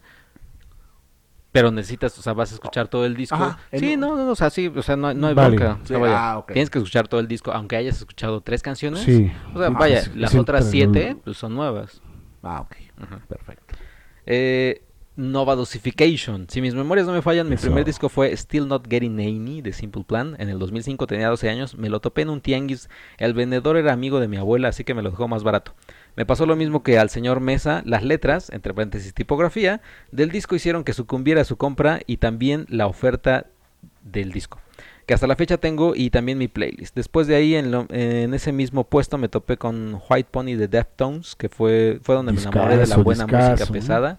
Speaker 2: pero necesitas, o sea, vas a escuchar todo el disco.
Speaker 3: Ajá, en-
Speaker 2: sí, no, no, o sea, sí, o sea, no, no hay
Speaker 1: Vale.
Speaker 2: bronca. O sea,
Speaker 3: Sí,
Speaker 2: vaya,
Speaker 3: ah, ok.
Speaker 2: Tienes que escuchar todo el disco, aunque hayas escuchado tres canciones.
Speaker 1: Sí.
Speaker 2: O sea,
Speaker 3: Ah,
Speaker 2: vaya, las otras siete pues, son nuevas.
Speaker 3: Ah, ok.
Speaker 2: Ajá.
Speaker 3: Perfecto.
Speaker 2: Eh, Nova Dosification. Si mis memorias no me fallan, mi
Speaker 1: Eso.
Speaker 2: primer disco fue Still Not Getting Any de Simple Plan. En el 2005 tenía 12 años. Me lo topé en un tianguis. El vendedor era amigo de mi abuela, así que me lo dejó más barato. Me pasó lo mismo que al señor Mesa. Las letras, entre paréntesis tipografía, del disco hicieron que sucumbiera a su compra y también la oferta del disco. Que hasta la fecha tengo y también mi playlist. Después de ahí, en, lo- en ese mismo puesto, me topé con White Pony de Deftones, que fue, fue donde me enamoré de la buena música
Speaker 1: ¿no?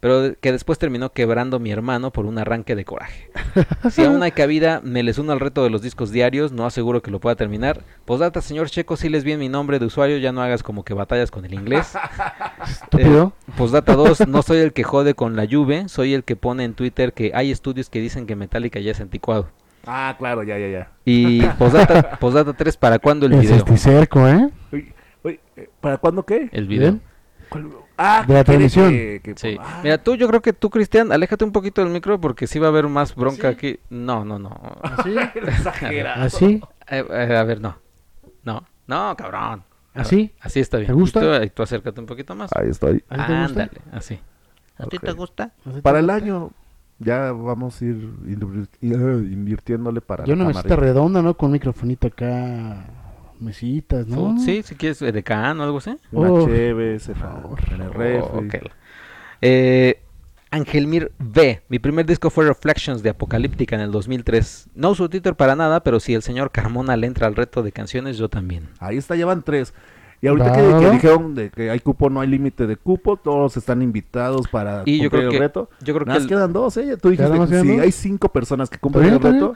Speaker 2: Pero que después terminó quebrando mi hermano por un arranque de coraje. Si aún hay cabida, me les uno al reto de los discos diarios, no aseguro que lo pueda terminar. Postdata, señor Checo, si les bien mi nombre de usuario, ya no hagas como que batallas con el inglés.
Speaker 1: Estúpido.
Speaker 2: Eh, Postdata 2, no soy el que jode con la Juve, soy el que pone en Twitter que hay estudios que dicen que Metallica ya es anticuado.
Speaker 3: Ah, claro, ya, ya, ya.
Speaker 2: Y postdata, postdata 3, ¿para cuándo el
Speaker 1: es
Speaker 2: video?
Speaker 1: este cerco, ¿eh?
Speaker 3: Eh, ¿para cuándo qué?
Speaker 2: El video.
Speaker 3: ¿Cuál? Ah,
Speaker 1: De la transmisión.
Speaker 3: que- que-
Speaker 2: Sí.
Speaker 3: ah,
Speaker 2: Mira, tú, yo creo que tú, Cristian, aléjate un poquito del micro porque sí va a haber más bronca aquí. No, no, no.
Speaker 1: ¿Así?
Speaker 3: exagerado.
Speaker 1: ¿Así?
Speaker 2: Eh, eh, a ver, no. No, no, cabrón.
Speaker 1: ¿Así?
Speaker 2: Así está bien.
Speaker 1: ¿Te gusta?
Speaker 2: Y tú, acércate un poquito más.
Speaker 3: Ahí estoy.
Speaker 1: ¿Así te gusta?
Speaker 2: Ándale, así. ¿A ti te gusta?
Speaker 1: ¿Así te
Speaker 3: Para el año ya vamos a ir invir- invirtiéndole para
Speaker 1: Yo una mesita
Speaker 3: camarita.
Speaker 1: redonda, ¿no? Con microfonito acá. Mesitas, ¿no?
Speaker 2: Sí, si quieres eh, de can o algo así.
Speaker 3: Una
Speaker 1: Uf.
Speaker 3: cheve, se favor, en el refri.
Speaker 2: Oh, ok. Eh, Angelmir V. Mi primer disco fue Reflections de Apocalíptica en el 2003. No uso Twitter para nada, pero si el señor Carmona le entra al reto de canciones, yo también.
Speaker 3: Ahí está, llevan tres. Y ahorita que, que dijeron de que hay cupo, no hay límite de cupo, todos están invitados para
Speaker 2: Y yo
Speaker 3: cumplir
Speaker 2: creo
Speaker 3: el
Speaker 2: que,
Speaker 3: reto.
Speaker 2: yo creo que
Speaker 3: Nada más
Speaker 2: el-
Speaker 3: quedan dos, ¿eh? Tú dijiste que si
Speaker 1: dos.
Speaker 3: hay cinco personas que cumplen el reto,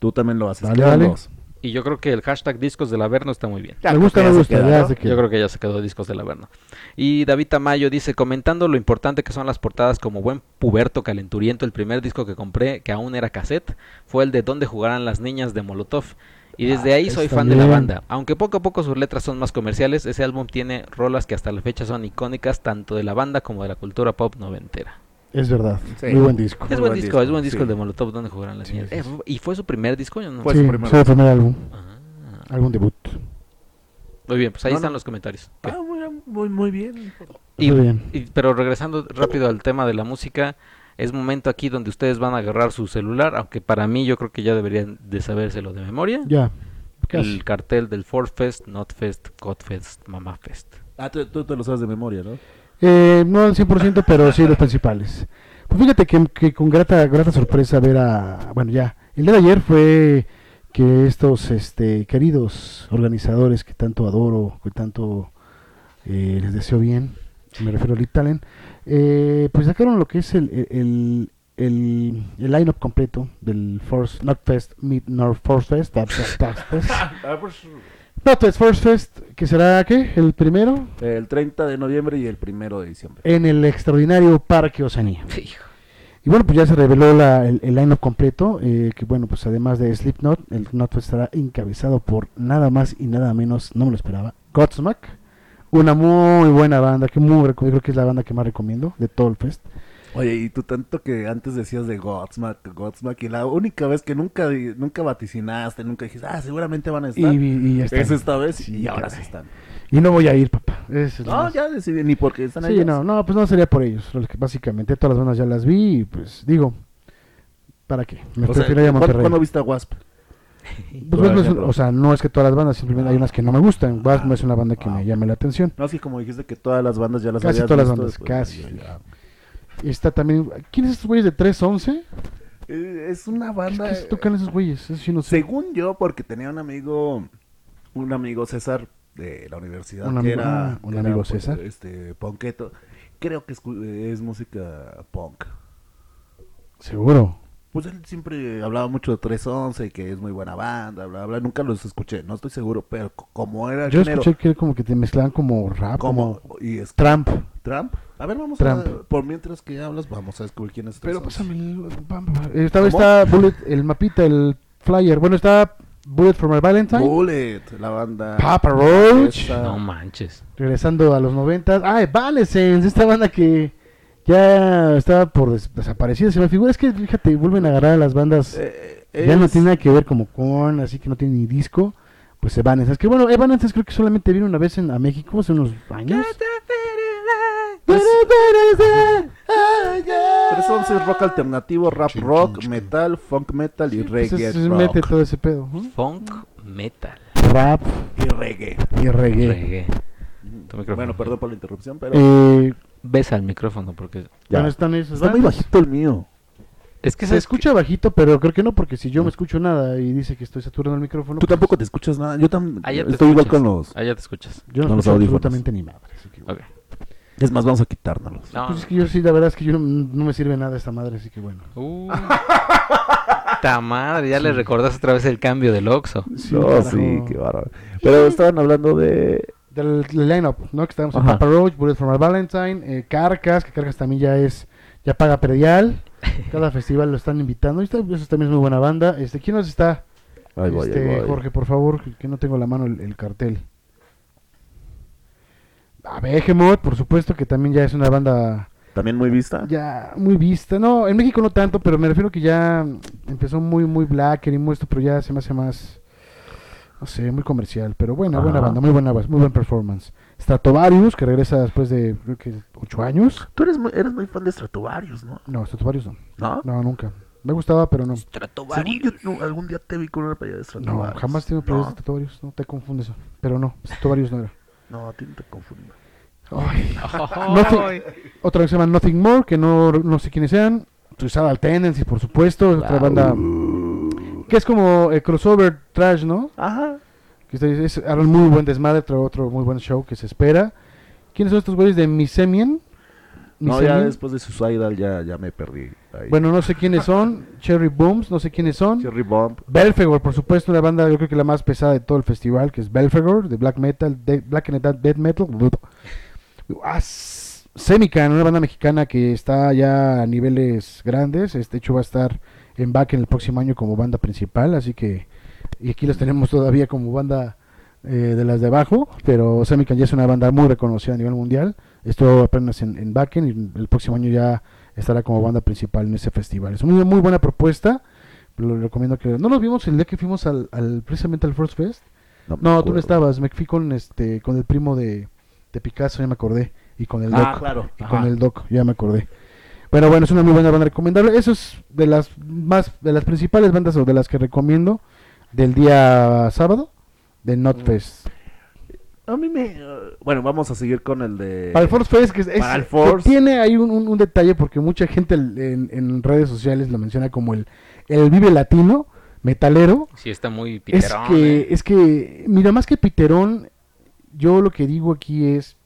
Speaker 3: tú también lo haces.
Speaker 1: Dale,
Speaker 3: Quedan
Speaker 1: dale.
Speaker 3: dos.
Speaker 2: Y yo creo que el hashtag discos del Averno está muy bien.
Speaker 3: Ya,
Speaker 1: me
Speaker 3: creo
Speaker 1: gusta,
Speaker 3: que
Speaker 1: me
Speaker 3: ya se
Speaker 1: gusta.
Speaker 3: queda,
Speaker 1: ya
Speaker 3: ¿no?
Speaker 1: sé que-
Speaker 2: Yo creo que ya se quedó discos del Averno. Y David Tamayo dice, comentando lo importante que son las portadas como buen puberto calenturiento, el primer disco que compré, que aún era cassette, fue el de Donde jugarán las niñas de Molotov. Y desde
Speaker 1: Ah,
Speaker 2: ahí soy fan de la banda. Aunque poco a poco sus letras son más comerciales, ese álbum tiene rolas que hasta la fecha son icónicas tanto de la banda como de la cultura pop noventera.
Speaker 1: Es verdad.
Speaker 3: Sí.
Speaker 1: Muy buen disco.
Speaker 2: Es
Speaker 3: Muy
Speaker 2: buen
Speaker 3: buen
Speaker 2: disco, es buen disco
Speaker 3: sí.
Speaker 2: el de Molotov, Donde jugarán las
Speaker 1: Sí,
Speaker 2: niñas.
Speaker 1: sí,
Speaker 2: Eh. ¿Y fue su primer disco? No
Speaker 3: Fue su
Speaker 1: sí,
Speaker 3: primer
Speaker 1: fue el primer álbum.
Speaker 2: Ah.
Speaker 1: Álbum debut.
Speaker 2: Muy bien, pues ahí
Speaker 3: No,
Speaker 2: están
Speaker 3: no.
Speaker 2: los comentarios.
Speaker 3: Ah, muy, muy, muy bien.
Speaker 2: Y-
Speaker 1: Muy bien.
Speaker 2: y- pero regresando rápido al tema de la música, es momento aquí donde ustedes van a agarrar su celular, aunque para mí yo creo que ya deberían de sabérselo de memoria.
Speaker 1: Ya. Casi.
Speaker 2: El cartel del Ford Fest, Not Fest, Godfest, Mama Fest.
Speaker 3: Ah, tú, tú te lo sabes de memoria, ¿no?
Speaker 1: Eh, no al 100%, pero sí los principales. Pues fíjate que, con grata, grata sorpresa ver a... Bueno, ya. El día de ayer fue que estos este, queridos organizadores que tanto adoro, que tanto eh, les deseo bien, me refiero a Lead Talent, eh, pues sacaron lo que es el, el, el, el line-up completo del Force, Not Fest, Meet North Force Fest, Fest. Not Fest, Force Fest, que será, ¿qué? El primero
Speaker 3: El 30 de noviembre y el primero de diciembre.
Speaker 1: en el extraordinario Parque Oceanía.
Speaker 2: Hijo.
Speaker 1: Y bueno, pues ya se reveló la- el, el line-up completo, eh, que bueno, pues además de Slipknot, el Not Fest estará encabezado por nada más y nada menos, no me lo esperaba, Godsmack, una muy buena banda, que muy, yo creo que es la banda que más recomiendo de todo el fest.
Speaker 3: Oye, y tú tanto que antes decías de Godsmack, Godsmack, y la única vez que nunca, nunca vaticinaste, nunca dijiste, ah, seguramente van a
Speaker 1: Y,
Speaker 3: estar.
Speaker 1: y ya está.
Speaker 3: es esta vez
Speaker 1: Sí,
Speaker 3: y ahora
Speaker 1: caray.
Speaker 3: sí están.
Speaker 1: Y no voy a ir, papá. Es
Speaker 3: No,
Speaker 1: más-
Speaker 3: ya decidí, ni porque están
Speaker 1: Sí,
Speaker 3: ahí.
Speaker 1: no, no, pues no sería por ellos. Básicamente todas las bandas ya las vi y pues digo, ¿para qué? Me
Speaker 3: O sea,
Speaker 1: prefiero ir a
Speaker 3: ¿cuándo,
Speaker 1: Monterrey.
Speaker 3: cuándo viste a Wasp?
Speaker 1: Pues, o sea, no es que todas las bandas, simplemente hay unas que no me gustan. Wasp no es una banda que
Speaker 3: Ah.
Speaker 1: me llame la atención.
Speaker 3: No, así como dijiste que todas las bandas ya las
Speaker 1: Casi
Speaker 3: habías
Speaker 1: todas las bandas,
Speaker 3: pues,
Speaker 1: casi.
Speaker 3: ya, ya.
Speaker 1: Está también. ¿Quiénes estos güeyes de 311?
Speaker 3: Eh, Es una
Speaker 1: ¿Qué,
Speaker 3: banda.
Speaker 1: qué tocan esos güeyes? Eso sí no sé.
Speaker 3: Según yo, porque tenía un amigo, un amigo César de la universidad,
Speaker 1: Un
Speaker 3: que
Speaker 1: amigo-
Speaker 3: era,
Speaker 1: ah, un
Speaker 3: que
Speaker 1: amigo César.
Speaker 3: este, ponqueto. Creo que escu- es música punk.
Speaker 1: Seguro.
Speaker 3: Pues él siempre hablaba mucho de 311 y que es muy buena banda, bla, bla. Nunca los escuché, no estoy seguro, pero co- como era el
Speaker 1: Yo
Speaker 3: género,
Speaker 1: escuché que como que te mezclaban como rap,
Speaker 3: como,
Speaker 1: como
Speaker 3: y es
Speaker 1: Trump.
Speaker 3: Trump. A ver, vamos
Speaker 1: Trump.
Speaker 3: a por mientras que hablas, vamos a descubrir quién es
Speaker 1: Pero
Speaker 3: 311.
Speaker 1: pásame el. pam. Esta vez está Bullet, el mapita, el flyer. Bueno, está Bullet for My Valentine.
Speaker 3: Bullet, la banda.
Speaker 1: Papa Roach.
Speaker 2: No manches.
Speaker 1: Regresando a los 90. Ah, Evanescence, esta banda que ya estaba por des- desaparecida. Se me figura, es que fíjate, vuelven a agarrar a las bandas.
Speaker 3: eh,
Speaker 1: ya no tiene nada que ver como con, así que no tiene ni disco. Pues Evanescence. Que bueno, Evanescence creo que solamente vino una vez en, a México hace unos años.
Speaker 3: Pues- 311 es rock alternativo, rap rock, metal, funk metal y
Speaker 1: Pues
Speaker 3: reggae
Speaker 1: es- es-
Speaker 3: rock.
Speaker 1: mete todo ese pedo.
Speaker 2: Funk metal.
Speaker 1: Rap
Speaker 3: Y reggae.
Speaker 1: y reggae.
Speaker 3: Bueno, perdón por la interrupción, pero
Speaker 1: Eh,
Speaker 2: Besa el micrófono porque
Speaker 3: Ya.
Speaker 1: están esas
Speaker 3: está muy bajito el mío.
Speaker 2: es que
Speaker 1: Se escucha bajito, pero creo que no, porque si yo me escucho nada y dice que estoy saturando el micrófono,
Speaker 3: Tú
Speaker 1: pues,
Speaker 3: tampoco te escuchas nada. Yo también
Speaker 2: Ah,
Speaker 3: estoy igual con los.
Speaker 2: Ah, ya te escuchas.
Speaker 1: yo no escucho absolutamente ni madre. así que,
Speaker 2: Ok.
Speaker 3: Es más, vamos a quitárnoslos.
Speaker 2: No.
Speaker 1: Pues es que yo sí, la verdad es que yo no, no me sirve nada esta madre, así que bueno.
Speaker 2: Uh. Ta madre, ya le recordaste otra vez el cambio del Oxxo.
Speaker 3: no,
Speaker 1: carajo.
Speaker 3: sí, qué bárbaro. Pero estaban hablando de.
Speaker 1: Del, del line-up, ¿no? Que estábamos en
Speaker 3: Ajá.
Speaker 1: Papa Roach, Bullet for My Valentine, eh, Carcas, que Carcas también ya es, ya paga predial. Cada festival lo están invitando. Y está- eso también es muy buena banda. Este, ¿Quién nos está?
Speaker 3: Ahí voy, ahí
Speaker 1: este,
Speaker 3: voy.
Speaker 1: Jorge, por favor, que, que no tengo la mano el, el cartel. A Behemoth, por supuesto, que también ya es una banda
Speaker 3: También muy vista.
Speaker 1: ya muy vista. No, en México no tanto, pero me refiero que ya empezó muy, muy blacker y muy esto, pero ya se me hace más, no sé, muy comercial. Pero buena, buena banda, muy buena, muy buen performance. Stratovarius, que regresa después de, creo que, ocho años.
Speaker 3: Tú eres muy, eres muy fan de Stratovarius, ¿no?
Speaker 1: No, Stratovarius no.
Speaker 3: ¿No?
Speaker 1: No, nunca. Me gustaba, pero no.
Speaker 3: Según yo, no, algún día te vi con una playa de
Speaker 1: No,
Speaker 3: Stratovarius.
Speaker 1: jamás tengo playas de
Speaker 3: no,
Speaker 1: Stratovarius. No te confundes. Pero no, Stratovarius no era.
Speaker 3: no, a ti no te confundo.
Speaker 1: Ay, Nothing- otra vez se llama Nothing More, que no, no sé quiénes sean. Suicidal Tendencies, por supuesto. es Otra banda que es como eh, crossover trash, ¿no?
Speaker 3: Ajá.
Speaker 1: Que está- es, harán muy buen desmadre, otro, otro muy buen show que se espera. ¿Quiénes son estos güeyes de Misemian?
Speaker 3: No, ya después de Suicidal ya, ya me perdí. Ahí.
Speaker 1: Bueno, no sé quiénes son. Cherry Booms, no sé quiénes son.
Speaker 3: Cherry Bomb.
Speaker 1: Belfegor, por supuesto, una banda yo creo que la más pesada de todo el festival, que es Belfegor, de black metal, de black and death metal. Ah, Semican, una banda mexicana que está ya a niveles grandes. Este hecho va a estar en back en el próximo año como banda principal, así que y aquí los tenemos todavía como banda eh, de las de abajo, pero Semican ya es una banda muy reconocida a nivel mundial. Esto apenas en, en Backen y el próximo año ya estará como banda principal en ese festival. Es una muy buena propuesta. Lo recomiendo que no nos vimos el día que fuimos al, al- precisamente al First Fest. No, tú no
Speaker 3: me acuerdo.
Speaker 1: estabas. Me fui con este con el primo de, de Picasso, ya me acordé. Y con el
Speaker 3: Ah,
Speaker 1: Doc.
Speaker 3: claro.
Speaker 1: Y
Speaker 3: Ajá.
Speaker 1: con el Doc, ya me acordé. Pero bueno, es una muy buena banda recomendable. Eso es de las más, de las principales bandas o de las que recomiendo del día sábado, de
Speaker 3: Mm.
Speaker 1: Notfest.
Speaker 3: A mí me... bueno, vamos a seguir con el de...
Speaker 1: Para el Force Fest, que, es,
Speaker 3: Para el
Speaker 1: que
Speaker 3: Force.
Speaker 1: tiene ahí un, un- un detalle porque mucha gente en, en redes sociales lo menciona como el, el Vive Latino, metalero.
Speaker 2: Sí, está muy
Speaker 1: Es
Speaker 2: piterón.
Speaker 1: que,
Speaker 2: ¿eh?
Speaker 1: es que, mira, más que Piterón, yo lo que digo aquí es,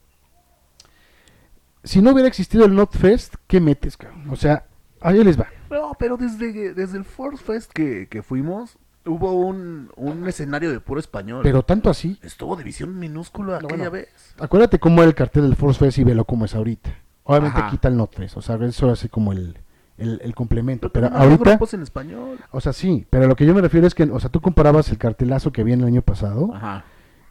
Speaker 1: si no hubiera existido el Notfest, ¿qué metes, cabrón? O sea, ahí les va.
Speaker 3: No, pero desde, desde el Force Fest que, que fuimos, hubo un, un escenario de puro español.
Speaker 1: Pero tanto así,
Speaker 3: Estuvo división minúscula
Speaker 1: No,
Speaker 3: aquella
Speaker 1: bueno.
Speaker 3: vez.
Speaker 1: acuérdate cómo era el cartel del Force Fest y velo cómo es ahorita. Obviamente
Speaker 3: Ajá.
Speaker 1: quita el Notfest, o sea, eso hace como el, el, el complemento. Pero
Speaker 3: había
Speaker 1: ahorita,
Speaker 3: grupos en español.
Speaker 1: o sea, sí, pero lo que yo me refiero es que, o sea, tú comparabas el cartelazo que había el año pasado
Speaker 3: Ajá.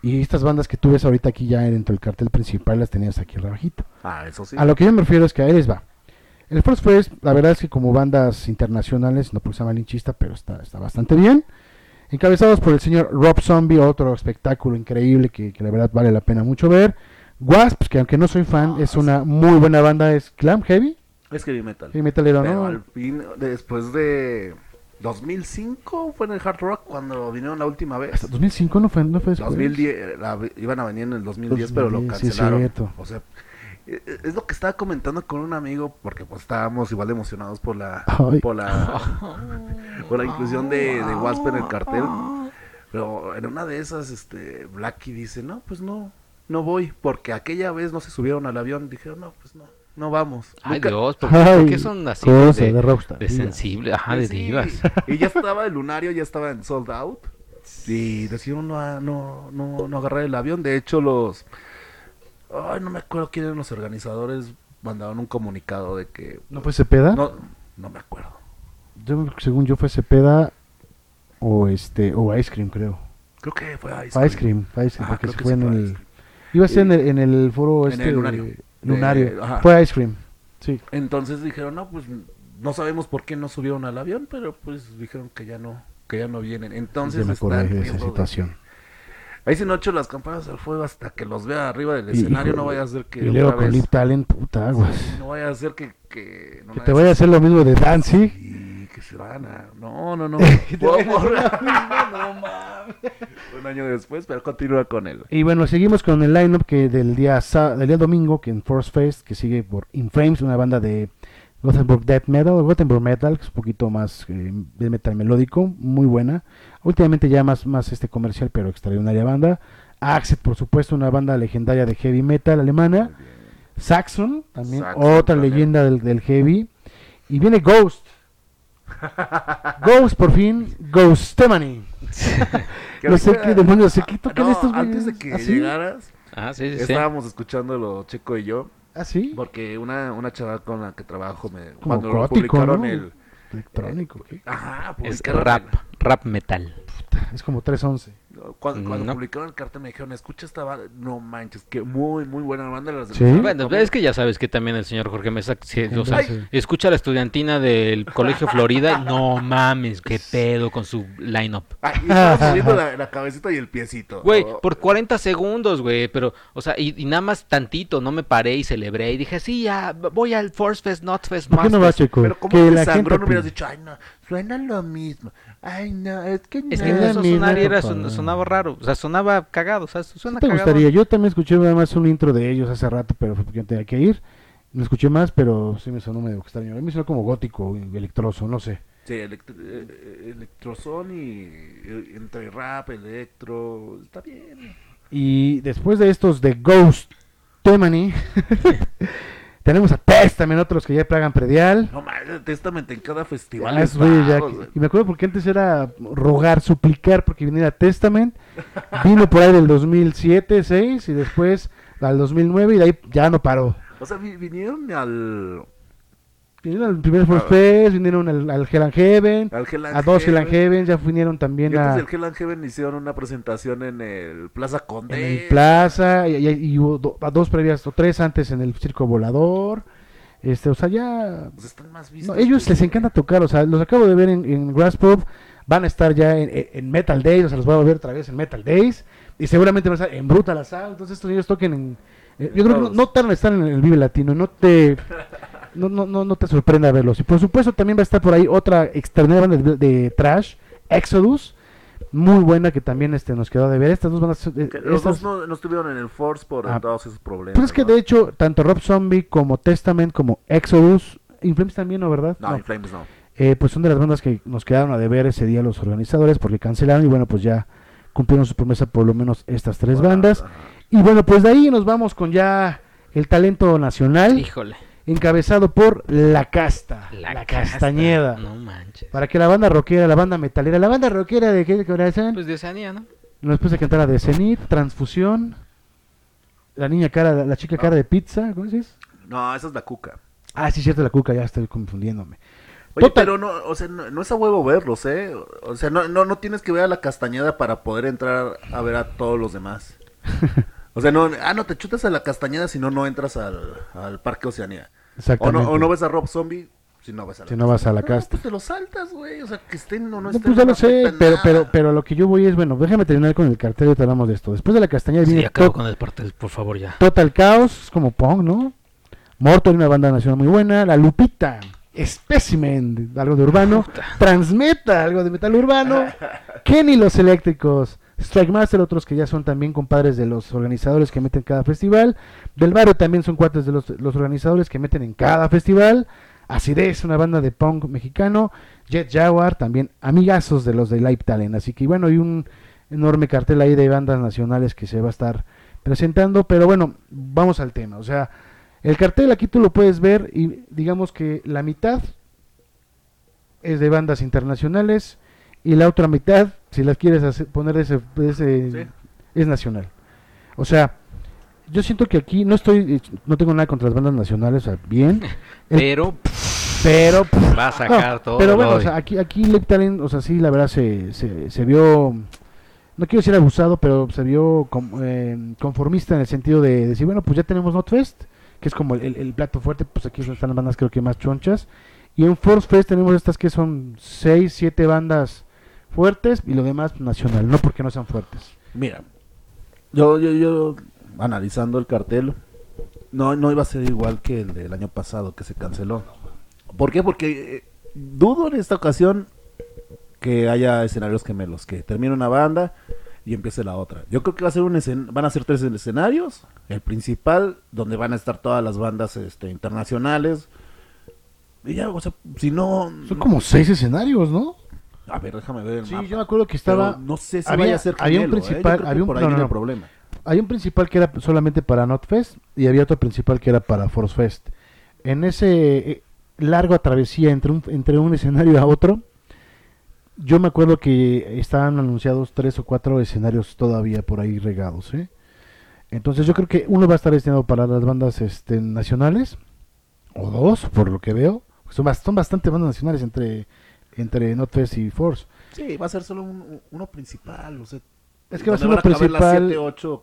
Speaker 1: Y estas bandas que tú ves ahorita aquí ya dentro del cartel principal las tenías aquí rebajito.
Speaker 3: Ah, eso sí.
Speaker 1: A lo que yo me refiero es que ahí les va. El Force Fest, la verdad es que como bandas internacionales, no sea malinchista, pero está, está bastante bien. Encabezados por el señor Rob Zombie, otro espectáculo increíble que, que la verdad vale la pena mucho ver. Wasps, que aunque no soy fan, es una muy buena banda, es glam heavy,
Speaker 3: Es heavy metal.
Speaker 1: heavy metalero,
Speaker 3: Pero
Speaker 1: ¿no?
Speaker 3: al fin, después de 2005 fue en el Hard Rock cuando vinieron la última vez.
Speaker 1: Hasta 2005 no fue, no fue después.
Speaker 3: 2010, la- iban a venir en el 2010, pero lo
Speaker 1: 2010, sí, es
Speaker 3: cancelaron.
Speaker 1: cierto.
Speaker 3: o sea, eh, eh, es lo que estaba comentando con un amigo porque pues estábamos igual emocionados por la
Speaker 1: Ay.
Speaker 3: por la por la inclusión de, de Wasp en el cartel. Pero en una de esas este Blackie dice, "No, pues no, no voy porque aquella vez no se subieron al avión." Dijeron, "No, pues no, no vamos."
Speaker 2: Ay,
Speaker 3: Nunca-
Speaker 2: Dios, ¿por qué, por
Speaker 1: Ay,
Speaker 2: qué son así
Speaker 1: cosa
Speaker 2: de,
Speaker 1: de rockstar,
Speaker 2: de sensible? Ajá, de
Speaker 3: Sí,
Speaker 2: divas.
Speaker 3: Y ya estaba el lunario, ya estaba en sold out. Y decidieron no, no, no, no agarrar el avión. De hecho, los. Ay, no me acuerdo quién eran los organizadores. Mandaron un comunicado de que.
Speaker 1: ¿No fue Cepeda?
Speaker 3: No, no me acuerdo.
Speaker 1: Yo, según yo fue Cepeda o este o Ice Cream, creo.
Speaker 3: Creo que fue Ice
Speaker 1: Fue Ice Cream, Ice Cream,
Speaker 3: Ajá,
Speaker 1: porque
Speaker 3: creo
Speaker 1: se
Speaker 3: que
Speaker 1: fue en el...
Speaker 3: Cream.
Speaker 1: Iba a ser en el, en el foro
Speaker 3: en
Speaker 1: este...
Speaker 3: el lunario.
Speaker 1: Lunario.
Speaker 3: De- ajá.
Speaker 1: Fue Ice Cream. Sí.
Speaker 3: Entonces dijeron, no, pues no sabemos por qué no subieron al avión, pero pues dijeron que ya no, que ya no vienen. Entonces
Speaker 1: acordé
Speaker 3: están
Speaker 1: de esa
Speaker 3: de-
Speaker 1: situación.
Speaker 3: Ahí se han hecho las campanas al fuego hasta que los vea arriba del
Speaker 1: Y-
Speaker 3: escenario. no vaya a ser que
Speaker 1: Y luego con
Speaker 3: vez-
Speaker 1: Lip Talent, puta aguas.
Speaker 3: No vaya a ser que, que, no
Speaker 1: Que te vaya a hacer lo mismo de Danzig.
Speaker 3: Que se van a... No, no, no. Un año después, pero continúa con él.
Speaker 1: Y bueno, seguimos con el lineup que del día del día domingo, que en Force Fest, que sigue por In Frames, una banda de Gothenburg Death Metal, Gothenburg Metal, que es un poquito más eh, de metal melódico, muy buena. Últimamente ya más, más este comercial, pero extraordinaria banda. Axet, por supuesto, una banda legendaria de heavy metal alemana. Saxon, también
Speaker 3: Saxon
Speaker 1: otra
Speaker 3: también.
Speaker 1: leyenda del, del heavy. Y viene Ghost. Ghost, por fin, Ghostemany. No sé qué demonios, ¿se qué tocan
Speaker 3: No,
Speaker 1: estos
Speaker 3: Antes de que
Speaker 1: ¿Ah, sí?
Speaker 3: llegaras,
Speaker 2: Ah, sí, sí, sí.
Speaker 3: estábamos escuchándolo Checo y yo,
Speaker 1: ¿Ah, sí?
Speaker 3: porque una, una chaval con la que trabajo me...
Speaker 1: Como
Speaker 3: cuando lo
Speaker 1: gótico,
Speaker 3: publicaron
Speaker 1: ¿no?
Speaker 3: el...
Speaker 1: Electrónico, ¿qué?
Speaker 3: Ajá,
Speaker 2: Es rap,
Speaker 3: el-
Speaker 2: rap metal.
Speaker 1: Es como 311.
Speaker 3: Cuando, cuando
Speaker 2: No.
Speaker 3: publicaron el cartel me dijeron, escucha esta banda, no manches, que muy, muy buena banda. Las de
Speaker 1: Sí.
Speaker 2: Bueno, es que ya sabes que también el señor Jorge Mesa o sea, escucha la estudiantina del Colegio Florida y no mames, qué pedo con su lineup.
Speaker 3: La, la cabecita y el piecito.
Speaker 2: Güey,
Speaker 3: Oh,
Speaker 2: por 40 segundos, güey, pero, o sea, y, y nada más tantito, no me paré y celebré y dije, sí, ya, voy al Force Fest, Not Fest,
Speaker 1: ¿Por qué no va,
Speaker 2: Fest".
Speaker 1: Checo?
Speaker 3: Pero como
Speaker 1: que
Speaker 3: que
Speaker 1: la
Speaker 3: sangrón
Speaker 1: gente
Speaker 3: hubieras dicho, ay, no, suena lo mismo. Ay, no, es que no.
Speaker 2: Es que eso sonar era, son- sonaba raro, o sea, sonaba cagado, o sea, suena
Speaker 1: ¿Te
Speaker 2: cagado.
Speaker 1: gustaría? Yo también escuché nada más un intro de ellos hace rato, pero fue porque tenía que ir. No escuché más, pero sí me sonó medio extraño. A mí me sonó como gótico, electroso, no sé.
Speaker 3: Sí, electro, eh, eh, electrozón y entre rap, electro, está bien.
Speaker 1: Y después de estos de Ghost Temani, tenemos a Testament, otros que ya plagan predial.
Speaker 3: No mames, Testament en cada festival.
Speaker 1: Ah,
Speaker 3: es
Speaker 1: ya y me acuerdo porque antes era rogar, suplicar porque viniera Testament. Vino por ahí del 2007, 6 y después al 2009 y de ahí ya no paró.
Speaker 3: O sea, vi- vinieron al,
Speaker 1: Vinieron al primer Force. Fest, vinieron al, al Hell and Heaven,
Speaker 3: al Hell and
Speaker 1: a dos Hell and
Speaker 3: Heaven.
Speaker 1: Ya vinieron también
Speaker 3: Y antes
Speaker 1: a,
Speaker 3: del Hell and Heaven hicieron una presentación en el Plaza Conde.
Speaker 1: en el Plaza y, y- y hubo do- dos previas o tres antes en el Circo Volador. Este, o sea, ya
Speaker 3: Pues están más
Speaker 1: No,
Speaker 3: vistos.
Speaker 1: ellos
Speaker 3: que-
Speaker 1: les encanta tocar, o sea, los acabo de ver en, en Grass Pub, van a estar ya en, Metal Days, o sea, los voy a ver otra vez en Metal Days, y seguramente van a estar en Brutal Assault, entonces estos ellos toquen en, Eh, yo creo que no, no tardan en estar en el Vive Latino, no te no, no, no, no te sorprenda verlos. Y por supuesto también va a estar por ahí otra extraordinaria banda de, de trash, Exodus, muy buena que también este nos quedó de ver. Estas dos bandas eh,
Speaker 3: los
Speaker 1: estas-
Speaker 3: dos no, no estuvieron en el Force por
Speaker 1: Ah.
Speaker 3: todos esos problemas.
Speaker 1: Pues es que
Speaker 3: ¿no?
Speaker 1: de hecho, tanto Rob Zombie como Testament como Exodus, Inflames también, ¿no, verdad?
Speaker 3: No,
Speaker 1: No.
Speaker 3: In Flames no.
Speaker 1: Eh, pues son de las bandas que nos quedaron a deber ese día los organizadores porque cancelaron y bueno, pues ya cumplieron su promesa por lo menos estas tres bandas.
Speaker 3: Ajá.
Speaker 1: Y bueno, pues de ahí nos vamos con ya el talento nacional
Speaker 2: Híjole.
Speaker 1: Encabezado por La Casta, La,
Speaker 2: casta.
Speaker 1: Castañeda.
Speaker 2: No manches.
Speaker 1: Para que la banda rockera, la banda metalera, la banda rockera de qué corazón,
Speaker 2: Pues de Oceanía, ¿no?
Speaker 1: nos puse a cantar a de Zenith, Transfusión, la niña cara, la chica cara de pizza, ¿cómo dices?
Speaker 3: No, esa es la cuca.
Speaker 1: Ah, sí, cierto, la cuca, ya estoy confundiéndome.
Speaker 3: Oye,
Speaker 1: Total-
Speaker 3: pero no, o sea, no, no es a huevo verlos, ¿eh? O sea, no, no, no tienes que ver a la castañeda para poder entrar a ver a todos los demás. O sea, no, ah, no te chutas a la castañeda si no, no entras al, al Parque Oceanía. O
Speaker 1: Exactamente.
Speaker 3: no, o no ves a Rob Zombie si no ves a la
Speaker 1: Si no vas a la
Speaker 3: Castañeda.
Speaker 1: casta.
Speaker 3: No, pues te lo saltas, güey. O sea, que estén o no
Speaker 1: No,
Speaker 3: estén.
Speaker 1: pues ya lo sé, pero, pero, pero lo que yo voy es, bueno, déjame terminar con el cartel y te hablamos de esto. Después de la castañeda
Speaker 2: Sí,
Speaker 1: viene
Speaker 2: acabo con el parte, por favor, ya.
Speaker 1: Total Chaos, es como Pong, ¿no? Mortal, una banda nacional muy buena. La Lupita, Specimen, algo de urbano. Transmeta, algo de metal urbano. Kenny, los eléctricos. Strike Master, otros que ya son también compadres de los organizadores que meten cada festival. Del barrio también son cuates de los, los organizadores que meten en cada festival. Acidez, una banda de punk mexicano. Jet Jaguar, también amigazos de los de Live Talent. Así que bueno, hay un enorme cartel ahí de bandas nacionales que se va a estar presentando. Pero bueno, vamos al tema. O sea, el cartel aquí tú lo puedes ver y digamos que la mitad es de bandas internacionales y la otra mitad, si las quieres hacer- poner de ese, de ese-
Speaker 3: Sí.
Speaker 1: es nacional. O sea, yo siento que aquí no estoy, no tengo nada contra las bandas nacionales, o sea, bien, El-
Speaker 2: Pero
Speaker 1: pero
Speaker 2: va a sacar
Speaker 1: no,
Speaker 2: todo.
Speaker 1: Pero bueno, o sea, aquí, aquí Live Talent, o sea, sí, la verdad se, se, se vio, no quiero decir abusado, pero se vio com- eh, conformista en el sentido de decir, bueno, pues ya tenemos Notfest, que es como el, el- el plato fuerte, pues aquí están las bandas creo que más chonchas. Y en Force Fest tenemos estas que son 6, 7 bandas fuertes y lo demás nacional, no porque no sean fuertes.
Speaker 3: Mira, yo, yo, yo, analizando el cartel, no, no iba a ser igual que el del año pasado que se canceló. ¿Por qué? Porque eh, dudo en esta ocasión que haya escenarios gemelos, que termine una banda y empiece la otra. Yo creo que va a ser un escen- van a ser tres escenarios, el principal, donde van a estar todas las bandas este, internacionales. Y ya, o sea, si no...
Speaker 1: Son como 6 escenarios, ¿no?
Speaker 3: A ver, déjame ver el
Speaker 1: Sí,
Speaker 3: mapa.
Speaker 1: yo me acuerdo que estaba...
Speaker 3: Pero no sé si
Speaker 1: había-
Speaker 3: vaya a ser
Speaker 1: había un
Speaker 3: gemelo, ¿eh?
Speaker 1: Principal- había un-
Speaker 3: por ahí
Speaker 1: no, no,
Speaker 3: problema.
Speaker 1: Hay un principal que era solamente para Notfest y había otro principal que era para Force Fest. En ese eh, largo travesía entre un, entre un escenario a otro, yo me acuerdo que estaban anunciados tres o cuatro escenarios todavía por ahí regados. ¿eh? Entonces yo creo que uno va a estar destinado para las bandas este, nacionales, o dos, por lo que veo. Son, son bastante bandas nacionales entre, entre Notfest y Force.
Speaker 3: Sí, va a ser solo un- uno principal, o sea,
Speaker 1: Es que va a ser
Speaker 3: las
Speaker 1: principal.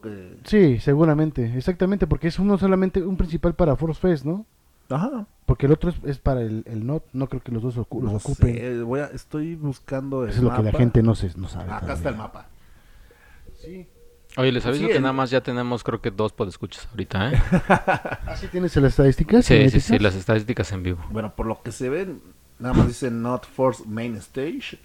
Speaker 3: que...
Speaker 1: Sí, seguramente, exactamente, porque es uno solamente un principal para Force Fest, ¿no?
Speaker 3: Ajá.
Speaker 1: Porque el otro es, es para el, el NOT, no creo que los dos ocu- los
Speaker 3: No
Speaker 1: ocupen.
Speaker 3: sé, voy a, estoy buscando el
Speaker 1: Eso es lo que la gente no, se, no sabe.
Speaker 3: Acá
Speaker 1: todavía.
Speaker 3: está el mapa.
Speaker 1: Sí.
Speaker 2: Oye, les aviso
Speaker 3: Sí,
Speaker 2: que
Speaker 3: el-
Speaker 2: nada más ya tenemos, creo que dos podescuchas ahorita, ¿eh?
Speaker 1: ¿Ah, sí tienes las estadísticas?
Speaker 2: sí, sí, sí, las estadísticas en vivo.
Speaker 3: Bueno, por lo que se ven, nada más dice Not Force Main Stage,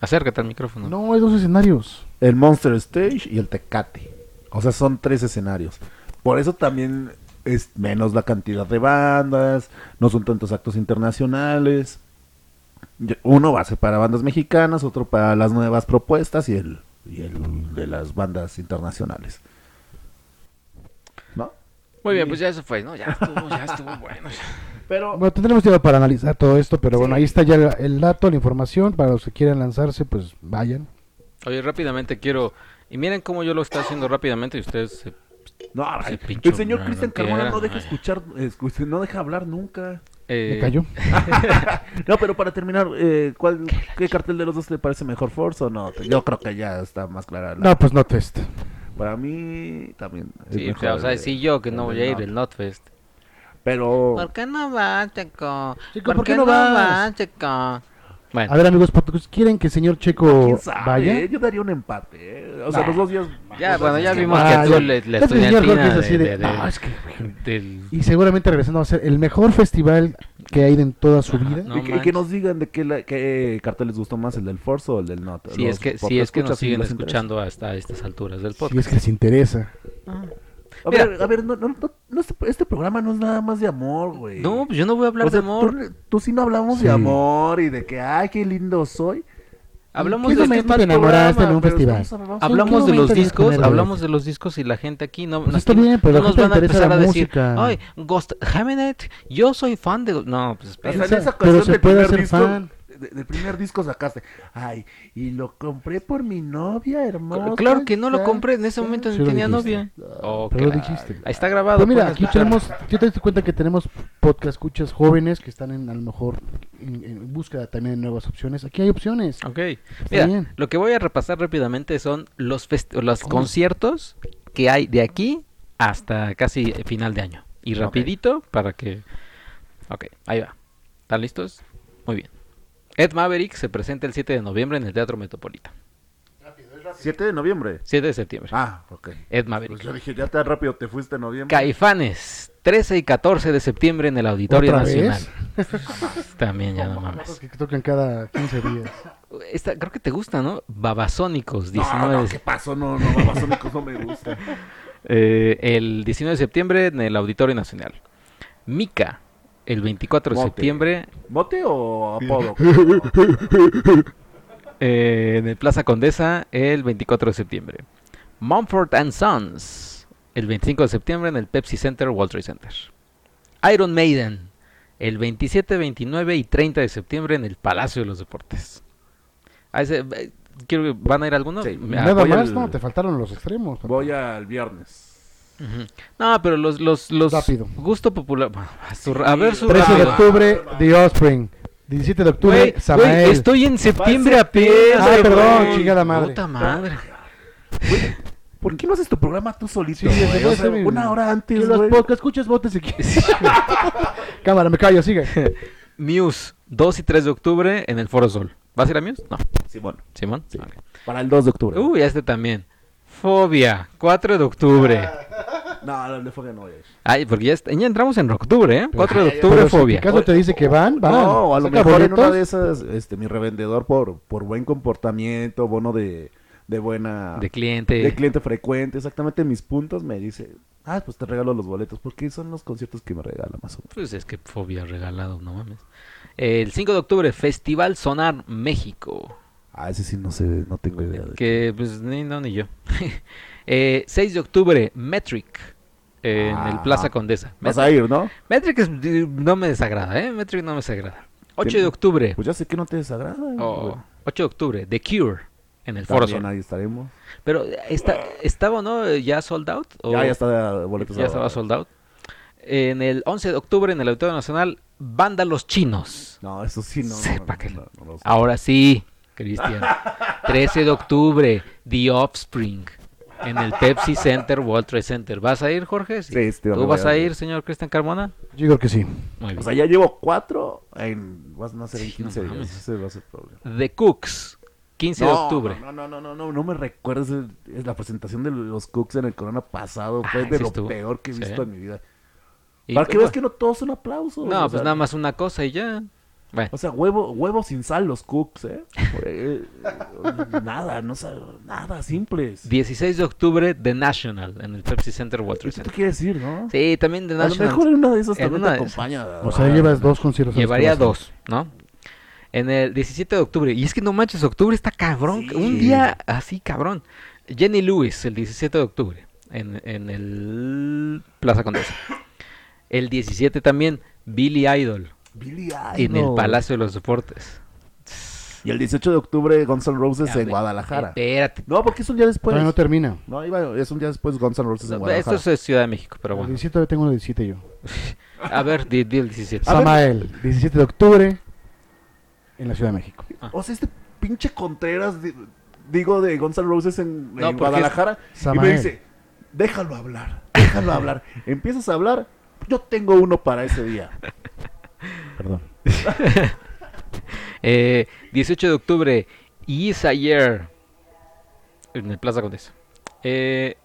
Speaker 2: Acércate al micrófono.
Speaker 1: No, hay dos escenarios.
Speaker 3: el Monster Stage y el Tecate. O sea, son tres escenarios. Por eso también es menos la cantidad de bandas, no son tantos actos internacionales. Uno va a ser para bandas mexicanas, otro para las nuevas propuestas y el, y el de las bandas internacionales. ¿No?
Speaker 2: Muy bien, pues ya eso fue, ¿no? Ya estuvo, ya estuvo bueno.
Speaker 3: Pero
Speaker 1: Bueno, tendremos tiempo para analizar todo esto, pero
Speaker 3: Sí.
Speaker 1: bueno, ahí está ya el, el dato, la información. Para los que quieran lanzarse, pues vayan.
Speaker 2: Oye, rápidamente quiero... Y miren cómo yo lo estoy haciendo rápidamente y ustedes... se-
Speaker 3: No,
Speaker 2: Ay,
Speaker 3: el,
Speaker 2: pinche
Speaker 3: señor Cristian
Speaker 2: que
Speaker 3: Carmona no deja
Speaker 2: Ay.
Speaker 3: escuchar, escu- no deja hablar nunca.
Speaker 2: eh,
Speaker 1: Me cayó.
Speaker 3: No, pero para terminar, eh, ¿cuál, ¿qué cartel de los dos te parece mejor, Force o no? Yo creo que ya está más clara. la-
Speaker 1: No, pues Notfest.
Speaker 3: Para mí también.
Speaker 2: Sí, o
Speaker 3: mejor
Speaker 2: sea, o sea,
Speaker 3: el-
Speaker 2: sí yo que no voy a ir,
Speaker 3: Not.
Speaker 2: el Notfest.
Speaker 3: Pero,
Speaker 2: qué no vas, Checo?
Speaker 1: Chico, ¿por qué no vas?
Speaker 2: Checo? Bueno,
Speaker 1: A ver, amigos, ¿pues ¿quieren que el señor Checo
Speaker 3: ¿Quién sabe?
Speaker 1: vaya?
Speaker 3: Yo daría un empate. eh. O sea,
Speaker 1: Nah.
Speaker 3: los dos días.
Speaker 2: ya, bueno, ya vimos
Speaker 3: que-
Speaker 2: que
Speaker 1: Ah,
Speaker 2: tú le,
Speaker 1: Jorge
Speaker 2: estudiantina
Speaker 1: es así
Speaker 2: de-
Speaker 1: de,
Speaker 2: de-
Speaker 1: "No, es que-
Speaker 2: del-
Speaker 1: Y seguramente regresando va a ser el mejor festival que ha ido en toda su vida.
Speaker 2: no
Speaker 3: y, que, y que nos digan de qué, la- qué cartel les gustó más, el del Force o el del Not.
Speaker 2: Si
Speaker 3: Los
Speaker 2: es que, si es que nos
Speaker 3: si
Speaker 2: siguen
Speaker 3: les interesa.
Speaker 2: escuchando hasta estas alturas del
Speaker 1: Si
Speaker 2: podcast.
Speaker 1: es que les interesa.
Speaker 3: A
Speaker 2: Mira.
Speaker 3: ver, a ver, no, no, no, no, este, este programa no es nada más de amor, güey.
Speaker 2: No, pues yo no voy a hablar
Speaker 3: O sea,
Speaker 2: de amor.
Speaker 3: Tú, tú sí no hablamos
Speaker 1: Sí.
Speaker 3: de amor y de que, ay, qué lindo soy.
Speaker 2: Hablamos
Speaker 1: ¿Qué
Speaker 2: de,
Speaker 1: momento
Speaker 3: mal
Speaker 1: te enamoraste en un festival?
Speaker 2: hablamos de los discos, hablamos de los discos y la gente aquí no,
Speaker 1: Pues
Speaker 2: no-
Speaker 1: está
Speaker 2: aquí
Speaker 1: bien, pero
Speaker 2: no nos van a empezar a decir,
Speaker 1: música.
Speaker 2: ay, Ghost Haminet, yo soy fan de... No, pues espera.
Speaker 3: en esa
Speaker 1: Pero se puede
Speaker 3: disco,
Speaker 1: fan.
Speaker 3: De- del primer disco sacaste, ay, y lo compré por mi novia hermosa.
Speaker 2: Claro que no lo compré, en ese
Speaker 3: ya".
Speaker 2: momento
Speaker 1: Sí
Speaker 2: ni
Speaker 1: lo
Speaker 2: tenía
Speaker 1: dijiste.
Speaker 2: novia. Oh,
Speaker 1: Pero lo dijiste.
Speaker 2: Ahí está grabado.
Speaker 1: Pero mira, aquí
Speaker 2: escuchar.
Speaker 1: tenemos, yo te das cuenta que tenemos podcast escuchas jóvenes que están en, a lo mejor en, en búsqueda también de nuevas opciones. Aquí hay opciones.
Speaker 2: Ok. Mira,
Speaker 1: bien.
Speaker 2: lo que voy a repasar rápidamente son los, fest- los
Speaker 1: ¿Cómo?
Speaker 2: conciertos que hay de aquí hasta casi final de año. Y rapidito para que... Ok, ahí va. ¿Están listos? Muy bien. Ed Maverick se presenta el 7 de noviembre en el Teatro Metropolitano.
Speaker 3: 7 de noviembre.
Speaker 2: 7 de septiembre.
Speaker 3: Ah, ok.
Speaker 2: Ed
Speaker 3: Pues
Speaker 2: Maverick.
Speaker 3: yo dije, ya tan rápido te fuiste en noviembre.
Speaker 2: Caifanes, 13 y 14 de septiembre en el Auditorio
Speaker 1: ¿Otra
Speaker 2: Nacional.
Speaker 1: vez?
Speaker 2: También ya no
Speaker 1: Cosas
Speaker 2: mames.
Speaker 1: que tocan cada 15 días.
Speaker 2: Esta, creo que te gusta, ¿no? Babasónicos,
Speaker 3: No,
Speaker 2: 19
Speaker 3: no,
Speaker 2: de
Speaker 3: ¿qué pasó? No, no, Babasónicos no me gusta.
Speaker 2: Eh, el 19 de septiembre en el Auditorio Nacional. Mica, el 24 de
Speaker 3: Mote.
Speaker 2: septiembre
Speaker 3: ¿Mote o apodo?
Speaker 2: eh, en el Plaza Condesa, el 24 de septiembre. Mumford and Sons, el 25 de septiembre en el Pepsi Center, World Trade Center. Iron Maiden, el 27, 29 y 30 de septiembre en el Palacio de los Deportes. A ese, eh, quiero- ¿Van a ir algunos?
Speaker 3: Sí.
Speaker 2: Me
Speaker 1: Nada
Speaker 2: apoya
Speaker 1: más,
Speaker 2: el-
Speaker 1: no, te faltaron los extremos.
Speaker 3: Voy al viernes.
Speaker 2: No, pero los, los, los
Speaker 1: Rápido.
Speaker 2: gusto popular. A, su- a ver su
Speaker 1: 13 de octubre, The Offspring. 17 de octubre,
Speaker 2: Güey,
Speaker 1: Samael.
Speaker 2: estoy en septiembre apenas. güey.
Speaker 1: perdón, chingada madre.
Speaker 2: Puta madre.
Speaker 3: ¿Por qué no haces tu programa tú solito?
Speaker 1: Sí,
Speaker 3: güey? O sea, una hora
Speaker 1: Que
Speaker 3: antes,
Speaker 1: los podcasts escuchas, votes si quieres. Cámara, me callo, sigue.
Speaker 2: Muse, 2 y 3 de octubre en el Foro Sol. ¿Vas a ir a Muse? No.
Speaker 3: Simón,
Speaker 2: ¿Simón?
Speaker 3: Sí. Para el 2 de octubre.
Speaker 2: Uy, este también. Fobia, 4 de octubre.
Speaker 3: No, no, fue que no ir.
Speaker 2: Ay, porque ya, entramos en octubre, ¿eh? 4 de octubre,
Speaker 1: Pero si
Speaker 2: Fobia.
Speaker 1: Picasso te dice que van, van.
Speaker 3: No, a lo
Speaker 1: Saca
Speaker 3: mejor en una de esas, este, mi revendedor por, por buen comportamiento, bono de, de buena...
Speaker 2: De cliente.
Speaker 3: de cliente frecuente, exactamente mis puntos, me dice, ah, pues te regalo los boletos, porque son los conciertos que me regala más o menos.
Speaker 2: Pues es que Fobia regalado, no mames. El 5 de octubre, Festival Sonar México.
Speaker 3: Ah, ese sí no sé, no tengo idea. De
Speaker 2: Que pues ni no ni yo. eh, 6 de octubre, Metric. eh, en el
Speaker 3: Ajá.
Speaker 2: Plaza Condesa.
Speaker 3: Vas
Speaker 2: Metric,
Speaker 3: a ir, ¿no?
Speaker 2: Metric es- no me desagrada, ¿eh? Metric no me desagrada. 8 de octubre.
Speaker 3: Pues ya sé que no te desagrada.
Speaker 2: oh,
Speaker 3: güey.
Speaker 2: 8 de octubre, The Cure. En el Foro Sol.
Speaker 3: ahí estaremos.
Speaker 2: Pero está, estaba, ¿no? ¿Ya sold out? ¿O
Speaker 3: Ya, ya está boletos.
Speaker 2: ya estaba sold out. En el 11 de octubre, en el Auditorio Nacional, Vándalos Chinos.
Speaker 3: No, eso sí, no.
Speaker 2: Sepa
Speaker 3: no,
Speaker 2: que-
Speaker 3: no, no, no.
Speaker 2: Ahora sí, Cristian. 13 de octubre, The Offspring. En el Pepsi Center, World Trade Center. ¿Vas a ir, Jorge?
Speaker 3: Sí, este, me
Speaker 2: ¿Tú vas
Speaker 3: a
Speaker 2: a
Speaker 3: ir.
Speaker 2: señor Cristian Carmona?
Speaker 1: Yo creo que sí.
Speaker 2: Muy bien.
Speaker 3: O sea, ya llevo cuatro en... Vas a ser en
Speaker 2: Sí, no
Speaker 3: 15 días. Ese va a ser el problema.
Speaker 2: The Cooks, 15 de octubre.
Speaker 3: No, no, no, no, no, no me recuerdes el- es la presentación de los Cooks en el Corona pasado. Fue
Speaker 2: Ah,
Speaker 3: de
Speaker 2: sí
Speaker 3: lo peor que he
Speaker 2: Sí.
Speaker 3: visto en mi vida.
Speaker 2: Y-
Speaker 3: Para que
Speaker 2: bueno,
Speaker 3: veas que no todos son aplausos.
Speaker 2: No, pues
Speaker 3: sea,
Speaker 2: nada más una cosa y ya. Bueno,
Speaker 3: O sea, huevo, huevo sin sal los Cooks, ¿eh? Eh, nada, no sé, nada, simples.
Speaker 2: 16 de octubre, The National, en el Pepsi Center,
Speaker 3: te
Speaker 2: Center.
Speaker 3: quiere decir, ¿no?
Speaker 2: Sí, también The
Speaker 3: A lo
Speaker 2: National.
Speaker 3: mejor en una de esas también
Speaker 2: una
Speaker 3: te
Speaker 2: esas.
Speaker 3: acompaña.
Speaker 1: O sea,
Speaker 3: Ah,
Speaker 1: llevas dos conciertos.
Speaker 2: Llevaría dos, ¿no? En el 17 de octubre. Y es que no manches, octubre está cabrón.
Speaker 3: Sí.
Speaker 2: Un día así cabrón. Jenny Lewis, el 17 de octubre. En, en el Plaza Condesa. El 17 también, Billy Idol.
Speaker 3: Billy
Speaker 2: en el Palacio de los Deportes.
Speaker 3: Y el 18 de octubre, Guns N' Roses
Speaker 2: Ya,
Speaker 3: en
Speaker 2: ve-
Speaker 3: Guadalajara.
Speaker 2: Espérate.
Speaker 3: No, porque es un día después.
Speaker 1: Todavía no termina.
Speaker 3: No, iba, es un día después Guns N' Roses en
Speaker 2: Esto
Speaker 3: Guadalajara.
Speaker 2: es Ciudad de México, pero
Speaker 1: El
Speaker 2: bueno.
Speaker 1: 17 tengo uno de 17 yo.
Speaker 2: A ver, di, di el 17.
Speaker 3: A ver.
Speaker 1: Samael, 17 de octubre en la Ciudad de México.
Speaker 3: O sea, este pinche Contreras, di- digo, de Guns N' Roses en,
Speaker 2: No,
Speaker 3: en
Speaker 2: porque
Speaker 3: Guadalajara. Y me dice, déjalo hablar, déjalo hablar. Empiezas a hablar, yo tengo uno para ese día.
Speaker 1: Perdón.
Speaker 2: Eh, 18 de octubre, Year en el Plaza Condesa. Eh,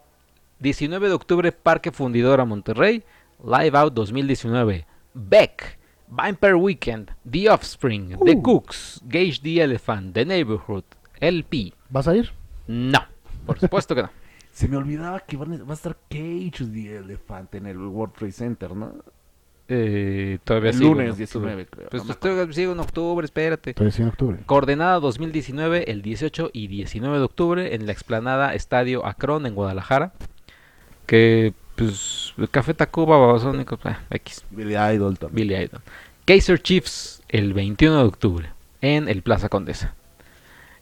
Speaker 2: 19 de octubre, Parque Fundidora Monterrey, Live Out 2019. Beck, Vampire Weekend, The Offspring, The
Speaker 1: Uh.
Speaker 2: Cooks, Gage the Elephant, The Neighborhood, LP.
Speaker 1: ¿Vas a ir?
Speaker 2: No, por supuesto que no.
Speaker 3: Se me olvidaba que van a- va a estar Cage the Elefante en el World Trade Center, ¿no?
Speaker 2: Eh, todavía
Speaker 3: El
Speaker 2: sigo en
Speaker 3: lunes
Speaker 2: octubre.
Speaker 3: 19, creo.
Speaker 2: Pues estoy- sigo en octubre, espérate.
Speaker 1: Todavía sí en octubre.
Speaker 2: Coordenada 2019, el 18 y 19 de octubre, en la explanada Estadio Acron en Guadalajara. Que, pues, el Café Tacuba, Babasónicos, ah, X,
Speaker 3: Billy Idol también.
Speaker 2: Billy Idol. Kaiser Chiefs, el 21 de octubre, en el Plaza Condesa.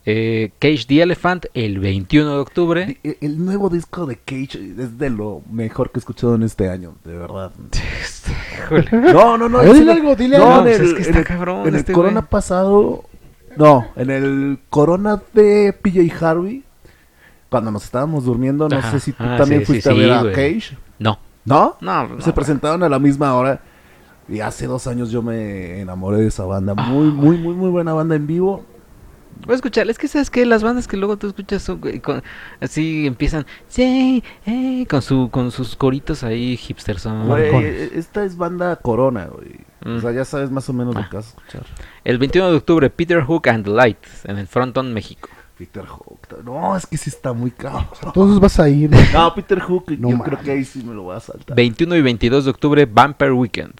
Speaker 2: Eh, Cage the Elephant, el 21 de octubre.
Speaker 3: Di- El, el nuevo disco de Cage es de lo mejor que he escuchado en este año, de verdad. No, no, no.
Speaker 1: A ver,
Speaker 3: en
Speaker 1: dile algo, dile
Speaker 3: No,
Speaker 1: algo.
Speaker 3: en el,
Speaker 2: es que está
Speaker 3: en
Speaker 2: cabrón
Speaker 3: en el
Speaker 2: este
Speaker 3: Corona
Speaker 2: güey.
Speaker 3: pasado. No, en el Corona de PJ Harvey. Cuando nos estábamos durmiendo, no
Speaker 2: Ajá.
Speaker 3: sé si tú
Speaker 2: Ah,
Speaker 3: también
Speaker 2: sí,
Speaker 3: fuiste
Speaker 2: sí,
Speaker 3: a ver
Speaker 2: sí,
Speaker 3: a
Speaker 2: güey.
Speaker 3: Cage.
Speaker 2: No,
Speaker 3: ¿No?
Speaker 2: no, no,
Speaker 3: Se presentaron a la misma hora. Y hace dos años yo me enamoré de esa banda. Muy, muy, muy, muy buena banda en vivo.
Speaker 2: Voy a escuchar, es que sabes que las bandas que luego tú escuchas son, güey, con- así empiezan, sí, eh, con su con sus coritos ahí hipsters son.
Speaker 3: Güey, esta es banda Corona, güey.
Speaker 2: Mm.
Speaker 3: O sea, ya sabes más o menos
Speaker 2: Ah.
Speaker 3: lo que vas a escuchar.
Speaker 2: El 21 de octubre, Peter Hook and the Light en el Fronton, México.
Speaker 3: Peter Hook. No, es que sí está muy cabrón.
Speaker 1: Entonces vas a ir.
Speaker 3: No, Peter Hook,
Speaker 1: No
Speaker 3: yo creo que ahí sí me lo voy a saltar.
Speaker 2: 21 y 22 de octubre, Vampire Weekend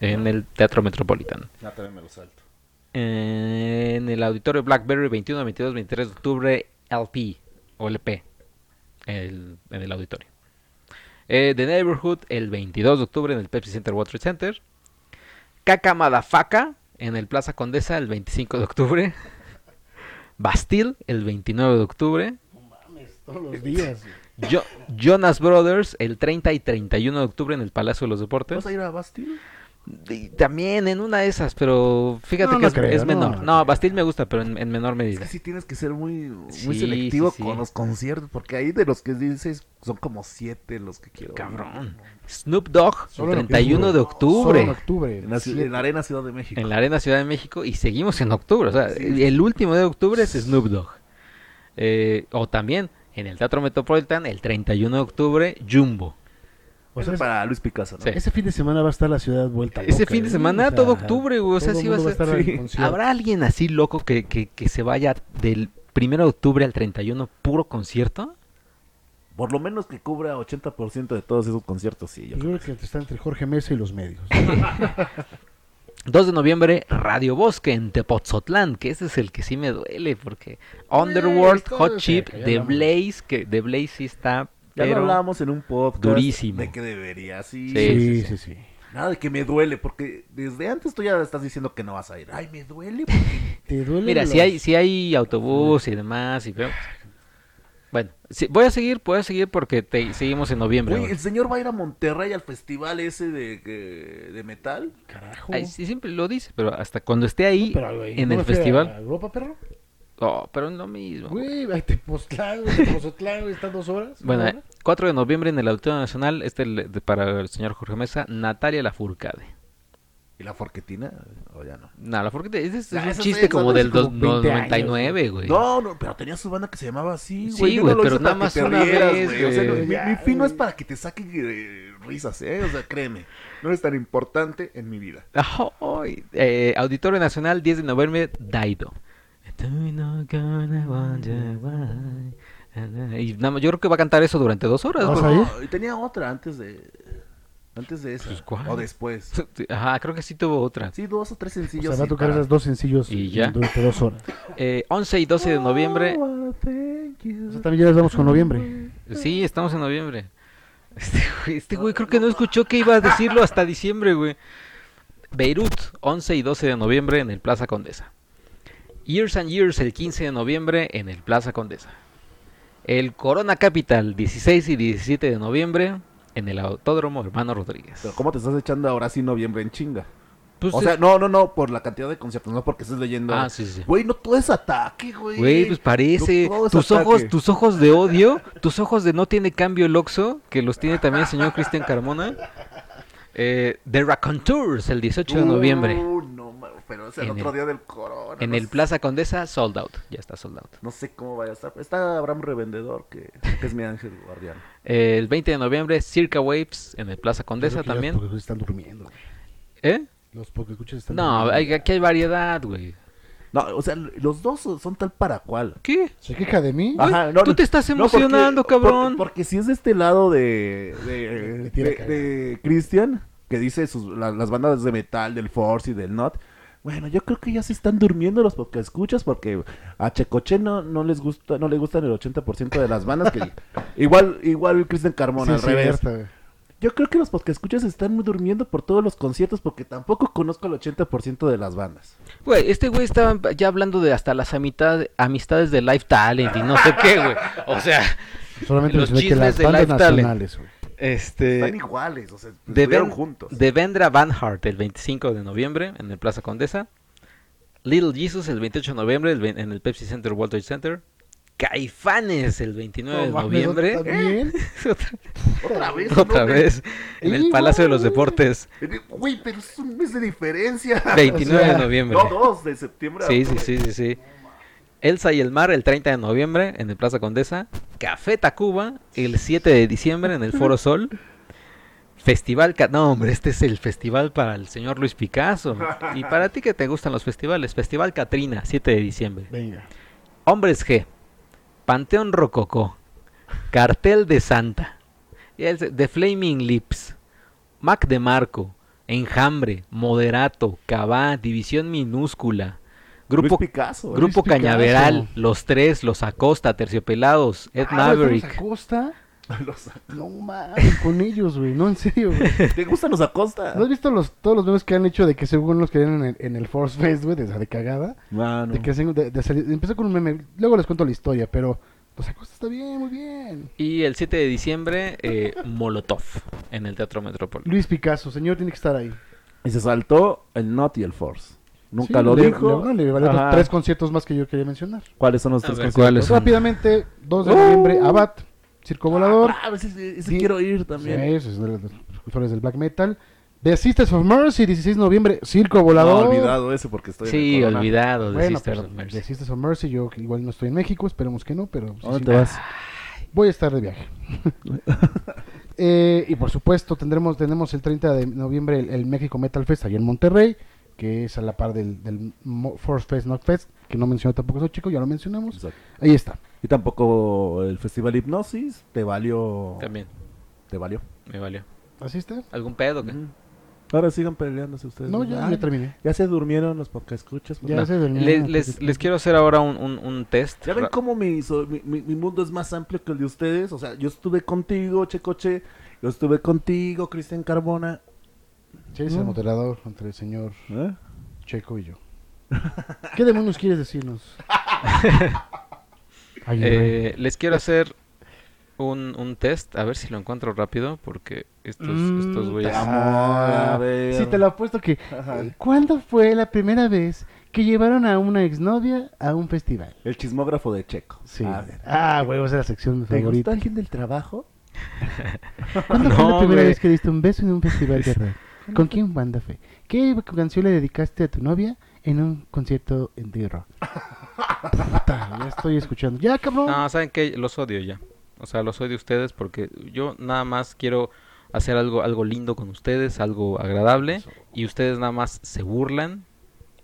Speaker 2: en el Teatro Metropolitan.
Speaker 3: Ya también me lo salto.
Speaker 2: En el Auditorio Blackberry, 21, 22, 23 de octubre, LP o LP el- en el auditorio. Eh, The Neighborhood, el 22 de octubre en el Pepsi Center Water Center. Caca Madafaka en el Plaza Condesa, el 25 de octubre. Bastille, el 29 de octubre.
Speaker 1: Todos los días.
Speaker 2: Jo- Jonas Brothers, el 30 y 31 de octubre en el Palacio de los Deportes.
Speaker 3: ¿Vas a ir a Bastille?
Speaker 2: Y también en una de esas, pero fíjate
Speaker 1: No,
Speaker 2: que
Speaker 1: no
Speaker 2: es,
Speaker 1: creo,
Speaker 2: es menor.
Speaker 1: no.
Speaker 2: Bastille me gusta, pero en, en menor
Speaker 3: Es
Speaker 2: medida.
Speaker 3: que sí tienes que ser muy, muy
Speaker 2: Sí,
Speaker 3: selectivo
Speaker 2: sí, sí.
Speaker 3: con los conciertos, porque ahí de los que dices son como siete los que quiero.
Speaker 2: Cabrón. Snoop Dogg, el
Speaker 1: en
Speaker 2: 31 de
Speaker 1: octubre. Solo en
Speaker 2: octubre.
Speaker 3: En la, en la Arena Ciudad de México.
Speaker 2: En la Arena Ciudad de México y seguimos en octubre. O sea, el último de octubre es Snoop Dogg. Eh, o también en el Teatro Metropolitan, el 31 de octubre, Jumbo.
Speaker 1: O sea,
Speaker 3: es para Luis Picasso, ¿no?
Speaker 2: Sí.
Speaker 1: ese fin de semana va a estar la ciudad vuelta.
Speaker 2: Ese fin de
Speaker 1: ¿eh?
Speaker 2: semana,
Speaker 1: O sea,
Speaker 2: todo octubre, güey. O sea, sí va a
Speaker 1: estar
Speaker 3: sí.
Speaker 2: ¿Habrá alguien así loco que, que, que se vaya del 1 de octubre al 31 puro concierto?
Speaker 3: Por lo menos que cubra 80% de todos esos conciertos, sí. Yo
Speaker 1: Yo creo que está entre Jorge Mesa y los medios.
Speaker 2: 2 de noviembre, Radio Bosque en Tepoztlán, que ese es el que sí me duele, porque Underworld, Hot
Speaker 1: de
Speaker 2: Chip, The. Blaze, que The Blaze sí está,
Speaker 3: Ya lo
Speaker 2: pero
Speaker 3: hablábamos en un podcast.
Speaker 2: durísimo.
Speaker 3: De que debería, sí.
Speaker 2: Sí,
Speaker 1: Sí,
Speaker 2: sí,
Speaker 1: sí, sí.
Speaker 3: Nada de que me duele, porque desde antes tú ya estás diciendo que no vas a ir. Ay, me duele porque...
Speaker 1: ¿Te duele
Speaker 2: Mira,
Speaker 1: los-
Speaker 2: si hay, si hay autobús y demás, y pero- bueno, sí, voy a seguir, voy a seguir porque te, seguimos en noviembre. Ahora.
Speaker 3: el señor va a ir a Monterrey al festival ese de, que- de metal.
Speaker 1: Carajo.
Speaker 2: Ay, sí, siempre lo dice, pero hasta cuando esté ahí
Speaker 1: Pero,
Speaker 2: en
Speaker 1: ¿no
Speaker 2: el
Speaker 1: fui a
Speaker 2: festival,
Speaker 1: Europa, perro?
Speaker 2: Oh, pero es lo mismo.
Speaker 1: Güey, ahí te Tepoztlán, güey, están dos horas.
Speaker 2: Bueno,
Speaker 1: ¿una
Speaker 2: eh,
Speaker 1: hora?
Speaker 2: 4 de noviembre en el Auditorio Nacional, este el de- para el señor Jorge Mesa, Natalia Lafourcade.
Speaker 3: ¿Y la forquetina? ¿O ya no?
Speaker 2: No, Lafourcade ese es,
Speaker 3: Ah,
Speaker 2: es un chiste
Speaker 3: sí,
Speaker 2: como del
Speaker 3: como
Speaker 2: dos-
Speaker 1: 20 años,
Speaker 2: 99, güey.
Speaker 3: No, no, pero tenía su banda que se llamaba así,
Speaker 2: Sí,
Speaker 3: güey. Yo
Speaker 2: güey,
Speaker 3: no
Speaker 2: pero nada más una
Speaker 3: rieras,
Speaker 2: vez,
Speaker 3: güey. O sea, no,
Speaker 2: güey.
Speaker 3: mi, fin no es para que te saquen eh, risas, ¿eh? O sea, créeme. No es tan importante en mi vida.
Speaker 2: Eh, Auditorio Nacional, 10 de noviembre, Daido. Y nada más, yo creo que va a cantar eso durante dos horas.
Speaker 1: ¿Vas a ir?
Speaker 3: No, y tenía otra antes de... Antes de esa.
Speaker 2: Pues, ¿cuál?
Speaker 3: o después.
Speaker 2: Ajá, creo que sí tuvo otra.
Speaker 3: Sí, dos o tres
Speaker 1: O
Speaker 3: sencillos.
Speaker 1: sea, va a tocar
Speaker 3: para-
Speaker 1: esos dos sencillos
Speaker 2: Y ya.
Speaker 1: durante dos horas.
Speaker 2: Eh, 11 y 12 de noviembre.
Speaker 3: Oh.
Speaker 1: O sea, también ya les vamos con noviembre.
Speaker 2: Sí, estamos en noviembre. Este güey, este güey creo que no escuchó que iba a decirlo hasta diciembre, güey. Beirut, 11 y 12 de noviembre en el Plaza Condesa. Years and Years, el 15 de noviembre en el Plaza Condesa. El Corona Capital, 16 y 17 de noviembre en el Autódromo Hermano Rodríguez.
Speaker 3: Pero ¿cómo te estás echando ahora sí noviembre en chinga?
Speaker 2: Pues,
Speaker 3: o sea, no, no, no, por la cantidad de conciertos, no porque estés leyendo.
Speaker 2: Ah, sí, sí.
Speaker 3: Güey, no todo es ataque, güey.
Speaker 2: Güey, pues parece.
Speaker 3: No
Speaker 2: tus
Speaker 3: ataque.
Speaker 2: ojos, tus ojos de odio, tus ojos de no tiene cambio el Oxo, que los tiene también el señor Cristian Carmona. Eh, The Raconteurs, el 18 de noviembre.
Speaker 3: Uh, no, pero es el
Speaker 2: En
Speaker 3: otro
Speaker 2: el-
Speaker 3: día del corona.
Speaker 2: En
Speaker 3: no
Speaker 2: el
Speaker 3: sé-
Speaker 2: Plaza Condesa, sold out. Ya está sold out.
Speaker 3: No sé cómo vaya a estar. Está Abraham Revendedor, que, que es mi ángel guardián.
Speaker 2: El 20 de noviembre, Circa Waves en el Plaza Condesa también.
Speaker 1: Los porque están durmiendo. güey.
Speaker 2: ¿Eh?
Speaker 1: Los porque escuchas están
Speaker 2: No,
Speaker 1: durmiendo.
Speaker 2: hay- aquí hay variedad, güey.
Speaker 3: No, o sea, los dos son tal para cual.
Speaker 2: ¿Qué?
Speaker 1: ¿Se queja de mí?
Speaker 3: Ajá,
Speaker 2: tú te estás
Speaker 3: no, porque-
Speaker 2: emocionando,
Speaker 3: por-
Speaker 2: cabrón.
Speaker 3: porque si es de este lado de. de, de- de Christian, que dice sus, la- las bandas de metal, del Force y del Not. Bueno, yo creo que ya se están durmiendo los porque escuchas, porque a Checoche no, no les gusta, no le gustan el 80% de las bandas que igual, igual Christian Carmona
Speaker 1: Sí,
Speaker 3: al revés.
Speaker 1: cierto, güey.
Speaker 3: Yo creo que los escuchas están durmiendo por todos los conciertos porque tampoco conozco el 80% de las bandas.
Speaker 2: Güey, este güey estaba ya hablando de hasta las amistad- amistades de Life Talent y no sé qué, güey. O sea,
Speaker 1: Solamente
Speaker 2: Los
Speaker 1: mencioné que
Speaker 2: chismes
Speaker 1: las
Speaker 2: de
Speaker 1: bandas
Speaker 2: Life Talent.
Speaker 1: nacionales, güey.
Speaker 3: Están
Speaker 2: este...
Speaker 3: iguales, o sea,
Speaker 2: De
Speaker 3: estuvieron
Speaker 2: Ben-
Speaker 3: juntos.
Speaker 2: Devendra Banhart el 25 de noviembre en el Plaza Condesa. Little Jesus el 28 de noviembre el en el Pepsi Center World Trade Center. Caifanes el 29 de
Speaker 1: No mames,
Speaker 2: noviembre.
Speaker 1: ¿también?
Speaker 3: Otra vez.
Speaker 2: Otra
Speaker 3: ¿no?
Speaker 2: vez en el Palacio de los. Deportes.
Speaker 3: Güey, pero es un mes de diferencia.
Speaker 2: 29
Speaker 1: O sea,
Speaker 2: de noviembre.
Speaker 3: No, dos de septiembre.
Speaker 2: Sí, sí, sí, sí, sí. Elsa y el mar el 30 de noviembre en el Plaza Condesa. Café Tacuba el 7 de diciembre en el Foro Sol. Festival... No, hombre, este es el festival para el señor Luis Picasso. Y para ti que te gustan los festivales. Festival Catrina, 7 de diciembre.
Speaker 1: Venga.
Speaker 2: Hombres G. Panteón Rococó. Cartel de Santa. The Flaming Lips. Mac de Marco. Enjambre. Moderato. Cabá. División Minúscula. Grupo,
Speaker 3: Luis Picasso.
Speaker 2: Grupo
Speaker 1: Luis Picasso.
Speaker 2: Cañaveral. Los Tres. Los Acosta. Terciopelados. Ed
Speaker 1: Ah,
Speaker 2: Maverick.
Speaker 1: ¿estamos Acosta?
Speaker 3: Los-
Speaker 1: No mames, con ellos, güey. No, en serio, güey.
Speaker 3: ¿Te gustan los Acosta?
Speaker 1: ¿No has visto los, todos los memes que han hecho de que según los querían en el, en el Force Fest, güey, de, de cagada?
Speaker 3: Mano.
Speaker 1: De que hacen- de- de salir- empezó con un meme, luego les cuento la historia, pero los Acosta está bien, muy bien.
Speaker 2: Y el 7 de diciembre. eh, Molotov. En el Teatro Metrópoli.
Speaker 1: Luis Picasso, señor, tiene que estar ahí.
Speaker 3: Y se saltó el Not y el Force. Nunca
Speaker 1: Sí,
Speaker 3: lo
Speaker 1: le-
Speaker 3: dijo.
Speaker 1: Le, le valió
Speaker 3: Ajá.
Speaker 1: tres conciertos más que yo quería mencionar.
Speaker 3: ¿Cuáles son los
Speaker 2: A
Speaker 3: tres
Speaker 2: ver,
Speaker 3: conciertos?
Speaker 2: ¿cuáles son?
Speaker 1: Rápidamente, 2 de
Speaker 3: ¡Oh!
Speaker 1: noviembre, Abad, Circo Volador.
Speaker 3: Ah, ese, ese
Speaker 1: Sí.
Speaker 3: quiero ir
Speaker 1: Sí,
Speaker 3: también.
Speaker 1: esos son de los precursores del black metal. The Sisters of Mercy, 16 de noviembre, Circo
Speaker 3: No,
Speaker 1: Volador.
Speaker 3: olvidado ese porque estoy en el
Speaker 2: Sí,
Speaker 3: Corona.
Speaker 2: olvidado. de
Speaker 1: Bueno,
Speaker 2: Sisters
Speaker 1: pues,
Speaker 2: of Mercy.
Speaker 1: The Sisters of Mercy, yo igual no estoy en México, esperemos que no, pero... sí,
Speaker 3: ¿Dónde
Speaker 1: sí,
Speaker 3: te vas?
Speaker 1: Voy a estar de viaje. Eh, y por supuesto tendremos tenemos el 30 de noviembre el, el México Metal Fest allá en Monterrey, que es a la par del, del Mo- Force Fest, Knock Fest, que no mencionó tampoco eso chico, ya lo mencionamos.
Speaker 3: Exacto.
Speaker 1: Ahí está.
Speaker 3: Y tampoco el Festival Hipnosis te valió.
Speaker 2: También.
Speaker 3: Te valió.
Speaker 2: Me valió.
Speaker 1: ¿Así está?
Speaker 2: ¿Algún pedo? qué?
Speaker 3: Ahora sigan peleándose ustedes.
Speaker 1: No, ya, ya terminé.
Speaker 3: ya se durmieron los podcast escuchas. pues,
Speaker 1: Ya
Speaker 3: no.
Speaker 1: se durmió,
Speaker 2: Les, les,
Speaker 1: es-
Speaker 2: les quiero hacer ahora un, un, un test.
Speaker 3: Ya ven cómo mi, so- mi, mi- mi mundo es más amplio que el de ustedes. O sea, yo estuve contigo, Checoche. Yo estuve contigo, Cristian Carbona.
Speaker 1: Sí, es el moderador entre el señor
Speaker 3: ¿Eh?
Speaker 1: Checo y yo. ¿Qué demonios quieres decirnos? Ay,
Speaker 2: Eh, les quiero hacer un, un test, a ver si lo encuentro rápido, porque estos,
Speaker 1: Mm,
Speaker 2: estos güeyes...
Speaker 3: Amor, a
Speaker 1: Ah,
Speaker 3: ver.
Speaker 1: Sí, te lo apuesto que...
Speaker 3: Ajá.
Speaker 1: eh, ¿Cuándo fue la primera vez que llevaron a una exnovia a un festival?
Speaker 3: El chismógrafo de Checo.
Speaker 1: Sí.
Speaker 3: A ver.
Speaker 1: Ah, huevos, esa es la sección
Speaker 3: ¿Te
Speaker 1: favorita.
Speaker 3: gusta alguien del trabajo?
Speaker 1: ¿Cuándo fue la primera
Speaker 2: güey.
Speaker 1: vez que diste un beso en un festival de rock? ¿Con quién banda fue? ¿Qué canción le dedicaste a tu novia en un concierto de rock? Puta, ya estoy escuchando. Ya, cabrón.
Speaker 2: No, ¿saben qué? Los odio ya. O sea, los odio a ustedes porque yo nada más quiero hacer algo, algo lindo con ustedes, algo agradable, y ustedes nada más se burlan,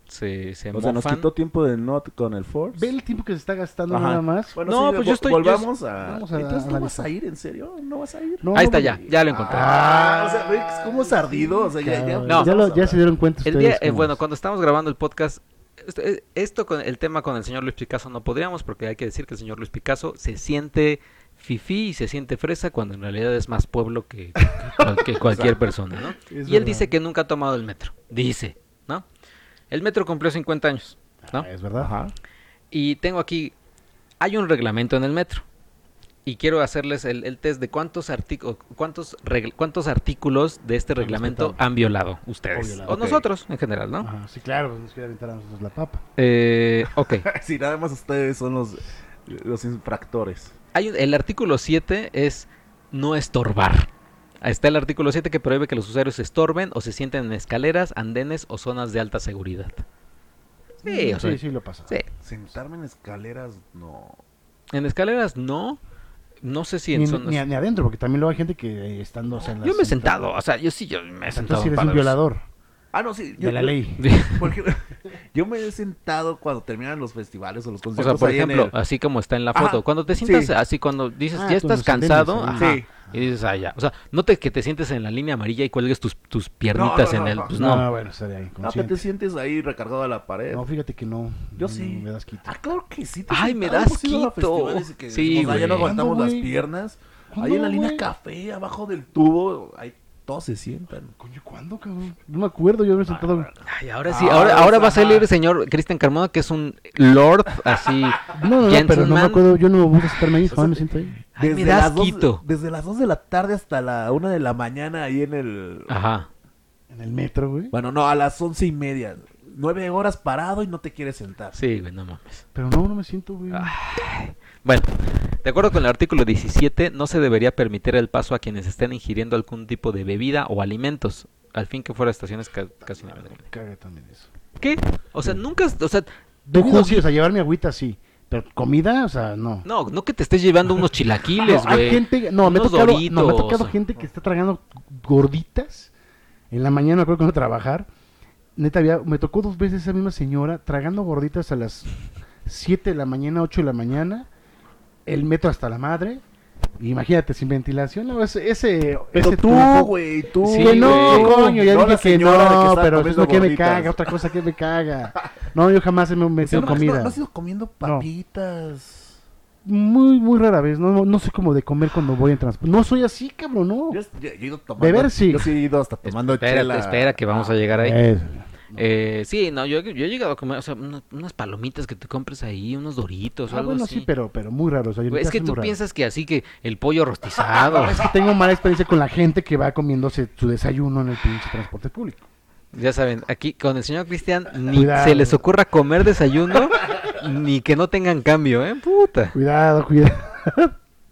Speaker 2: se, se
Speaker 3: O sea, nos quitó tiempo de Not con el Force.
Speaker 1: Ve el tiempo que se está gastando
Speaker 3: Ajá.
Speaker 1: nada más.
Speaker 3: Bueno,
Speaker 2: No,
Speaker 3: sí,
Speaker 2: pues yo estoy- yo
Speaker 3: Volvamos a...
Speaker 1: Vamos a
Speaker 3: Entonces, ¿no vas a ir? ¿En serio? ¿No vas a ir?
Speaker 1: No,
Speaker 2: Ahí está ya, ya lo encontré.
Speaker 3: Ah, o sea, ve cómo es ardido. O sea, ya, ya,
Speaker 1: cabrón.
Speaker 2: No.
Speaker 1: ya, lo- ya se dieron cuenta
Speaker 2: El día, eh,
Speaker 1: cómo
Speaker 2: bueno, cuando estamos grabando el podcast, esto, eh, esto con el tema con el señor Luis Picasso no podríamos, porque hay que decir que el señor Luis Picasso se siente fifí y se siente fresa cuando en realidad es más pueblo que, que cual- que cualquier persona, ¿no?
Speaker 1: Es
Speaker 2: Y él
Speaker 1: verdad.
Speaker 2: dice que nunca ha tomado el metro, dice. El metro cumplió 50 años, ¿no?
Speaker 1: Ah, es verdad.
Speaker 3: Ajá.
Speaker 2: Y tengo aquí, hay un reglamento en el metro. Y quiero hacerles el, el test de cuántos, artículos cuántos, cuántos artículos de este reglamento han violado ustedes.
Speaker 1: violado.
Speaker 2: O nosotros, en general, ¿no?
Speaker 1: Ajá, sí, claro, nos quiere aventar a nosotros la papa.
Speaker 2: Eh, ok.
Speaker 3: Sí, nada más ustedes son los, los infractores.
Speaker 2: Hay un- el artículo 7 es no estorbar. Está el artículo 7 que prohíbe que los usuarios estorben o se sienten en escaleras, andenes o zonas de alta seguridad. Sí, o sea,
Speaker 1: sí, sí lo pasa.
Speaker 2: sí.
Speaker 3: Sentarme en escaleras, no.
Speaker 2: En escaleras no. No sé si en
Speaker 1: Ni,
Speaker 2: zonas-
Speaker 1: ni, ni adentro, porque también luego hay gente que eh, estando... o sea, en
Speaker 2: Yo me he sentado, o sea, yo sí, yo me he sentado.
Speaker 1: Entonces eres
Speaker 2: para
Speaker 1: un violador
Speaker 3: Ah, no, sí.
Speaker 1: de la ley.
Speaker 3: Porque yo me he sentado cuando terminan los festivales o los
Speaker 2: O
Speaker 3: conciertos.
Speaker 2: sea, por ejemplo,
Speaker 3: el-
Speaker 2: así como está en la
Speaker 3: Ajá,
Speaker 2: foto, cuando te sientas
Speaker 3: sí.
Speaker 2: así, cuando dices,
Speaker 1: Ah,
Speaker 2: ya estás
Speaker 1: se
Speaker 2: cansado,
Speaker 1: sí.
Speaker 2: ajá,
Speaker 3: Sí.
Speaker 2: Y dices, ah, ya. O sea, no te que te sientes en la línea amarilla y cuelgues tus, tus piernitas
Speaker 3: no,
Speaker 2: en
Speaker 3: no,
Speaker 2: el.
Speaker 3: no.
Speaker 2: Pues
Speaker 1: no,
Speaker 2: no.
Speaker 1: no, bueno, estaría ahí.
Speaker 3: No, que
Speaker 1: consciente.
Speaker 3: te sientes ahí recargado a la pared.
Speaker 1: No, fíjate que no.
Speaker 3: Yo
Speaker 1: no,
Speaker 3: sí.
Speaker 1: Me das quito.
Speaker 3: Ah, claro que sí. te
Speaker 2: Ay, me das quito.
Speaker 3: que
Speaker 2: Sí,
Speaker 3: decimos, "Ah, ya no
Speaker 2: güey.
Speaker 3: aguantamos
Speaker 1: ¿Cuándo,
Speaker 3: las
Speaker 1: güey?
Speaker 3: piernas. Ahí
Speaker 1: ¿Cuándo,
Speaker 3: en la línea
Speaker 1: güey?
Speaker 3: café, abajo del tubo, ahí todos se sientan.
Speaker 1: Coño, ¿cuándo, cabrón? No me acuerdo, yo me he sentado...
Speaker 2: Ay, ahora sí,
Speaker 3: Ah,
Speaker 2: ahora, ahora va a salir el señor Cristian Carmona, que es un lord así.
Speaker 1: No, no, no, pero no me acuerdo, yo no me gusta sentarme ahí, jamás me siento ahí.
Speaker 2: Ay, me das
Speaker 3: las dos, desde las 2 de la tarde hasta la 1 de la mañana ahí en el...
Speaker 2: Ajá.
Speaker 1: En el metro, güey.
Speaker 3: Bueno, no, a las once y media. Nueve horas parado y no te quieres sentar.
Speaker 2: Sí, güey, no mames.
Speaker 1: Pero no, no me siento, güey.
Speaker 2: Bueno, de acuerdo con el artículo 17, no se debería permitir el paso a quienes estén ingiriendo algún tipo de bebida o alimentos, al fin que fuera estaciones ca- casi no.
Speaker 1: Me caga también eso.
Speaker 2: ¿Qué? O sea, nunca, o sea,
Speaker 1: sí, o sea, llevar mi agüita sí. Pero comida, o sea, no.
Speaker 2: no, no que te estés llevando unos chilaquiles,
Speaker 1: No, hay
Speaker 2: güey.
Speaker 1: gente, no, me ha tocado, no, me ha tocado gente que está tragando gorditas en la mañana, cuando iba a trabajar. Neta, había, me tocó dos veces esa misma señora tragando gorditas a las 7 de la mañana, 8 de la mañana, el metro hasta la madre. Imagínate, sin ventilación, no, ese, ese,
Speaker 3: Pero
Speaker 1: ese
Speaker 3: tú, güey, tú.
Speaker 2: Sí,
Speaker 1: que no, coño, ya
Speaker 3: No
Speaker 1: dije que no, pero es lo que me caga, otra cosa que me caga. No, yo jamás me he metido
Speaker 3: no,
Speaker 1: comida.
Speaker 3: No, no has ido comiendo papitas.
Speaker 1: Muy, muy rara vez, no, no soy como de comer cuando voy en transporte. No soy así, cabrón, no.
Speaker 3: Yo, yo- yo he ido tomando.
Speaker 1: Beber, sí.
Speaker 3: Yo sí he ido hasta tomando
Speaker 2: Espérate,
Speaker 3: chela.
Speaker 2: espera, que vamos a llegar ahí.
Speaker 1: Es-
Speaker 2: Eh, sí, no, yo, yo he llegado a comer, o sea, unas, unas palomitas que te compres ahí, unos doritos o
Speaker 1: Ah,
Speaker 2: algo
Speaker 1: bueno,
Speaker 2: así.
Speaker 1: sí, pero, pero muy raro. o sea,
Speaker 2: es que tú piensas que así que el pollo rostizado.
Speaker 1: Es que tengo mala experiencia con la gente que va comiéndose su desayuno en el pinche transporte público.
Speaker 2: Ya saben, aquí con el señor Cristian ni
Speaker 1: Cuidado.
Speaker 2: se les ocurra comer desayuno ni que no tengan cambio, ¿eh? Puta.
Speaker 1: Cuidado, cuidado.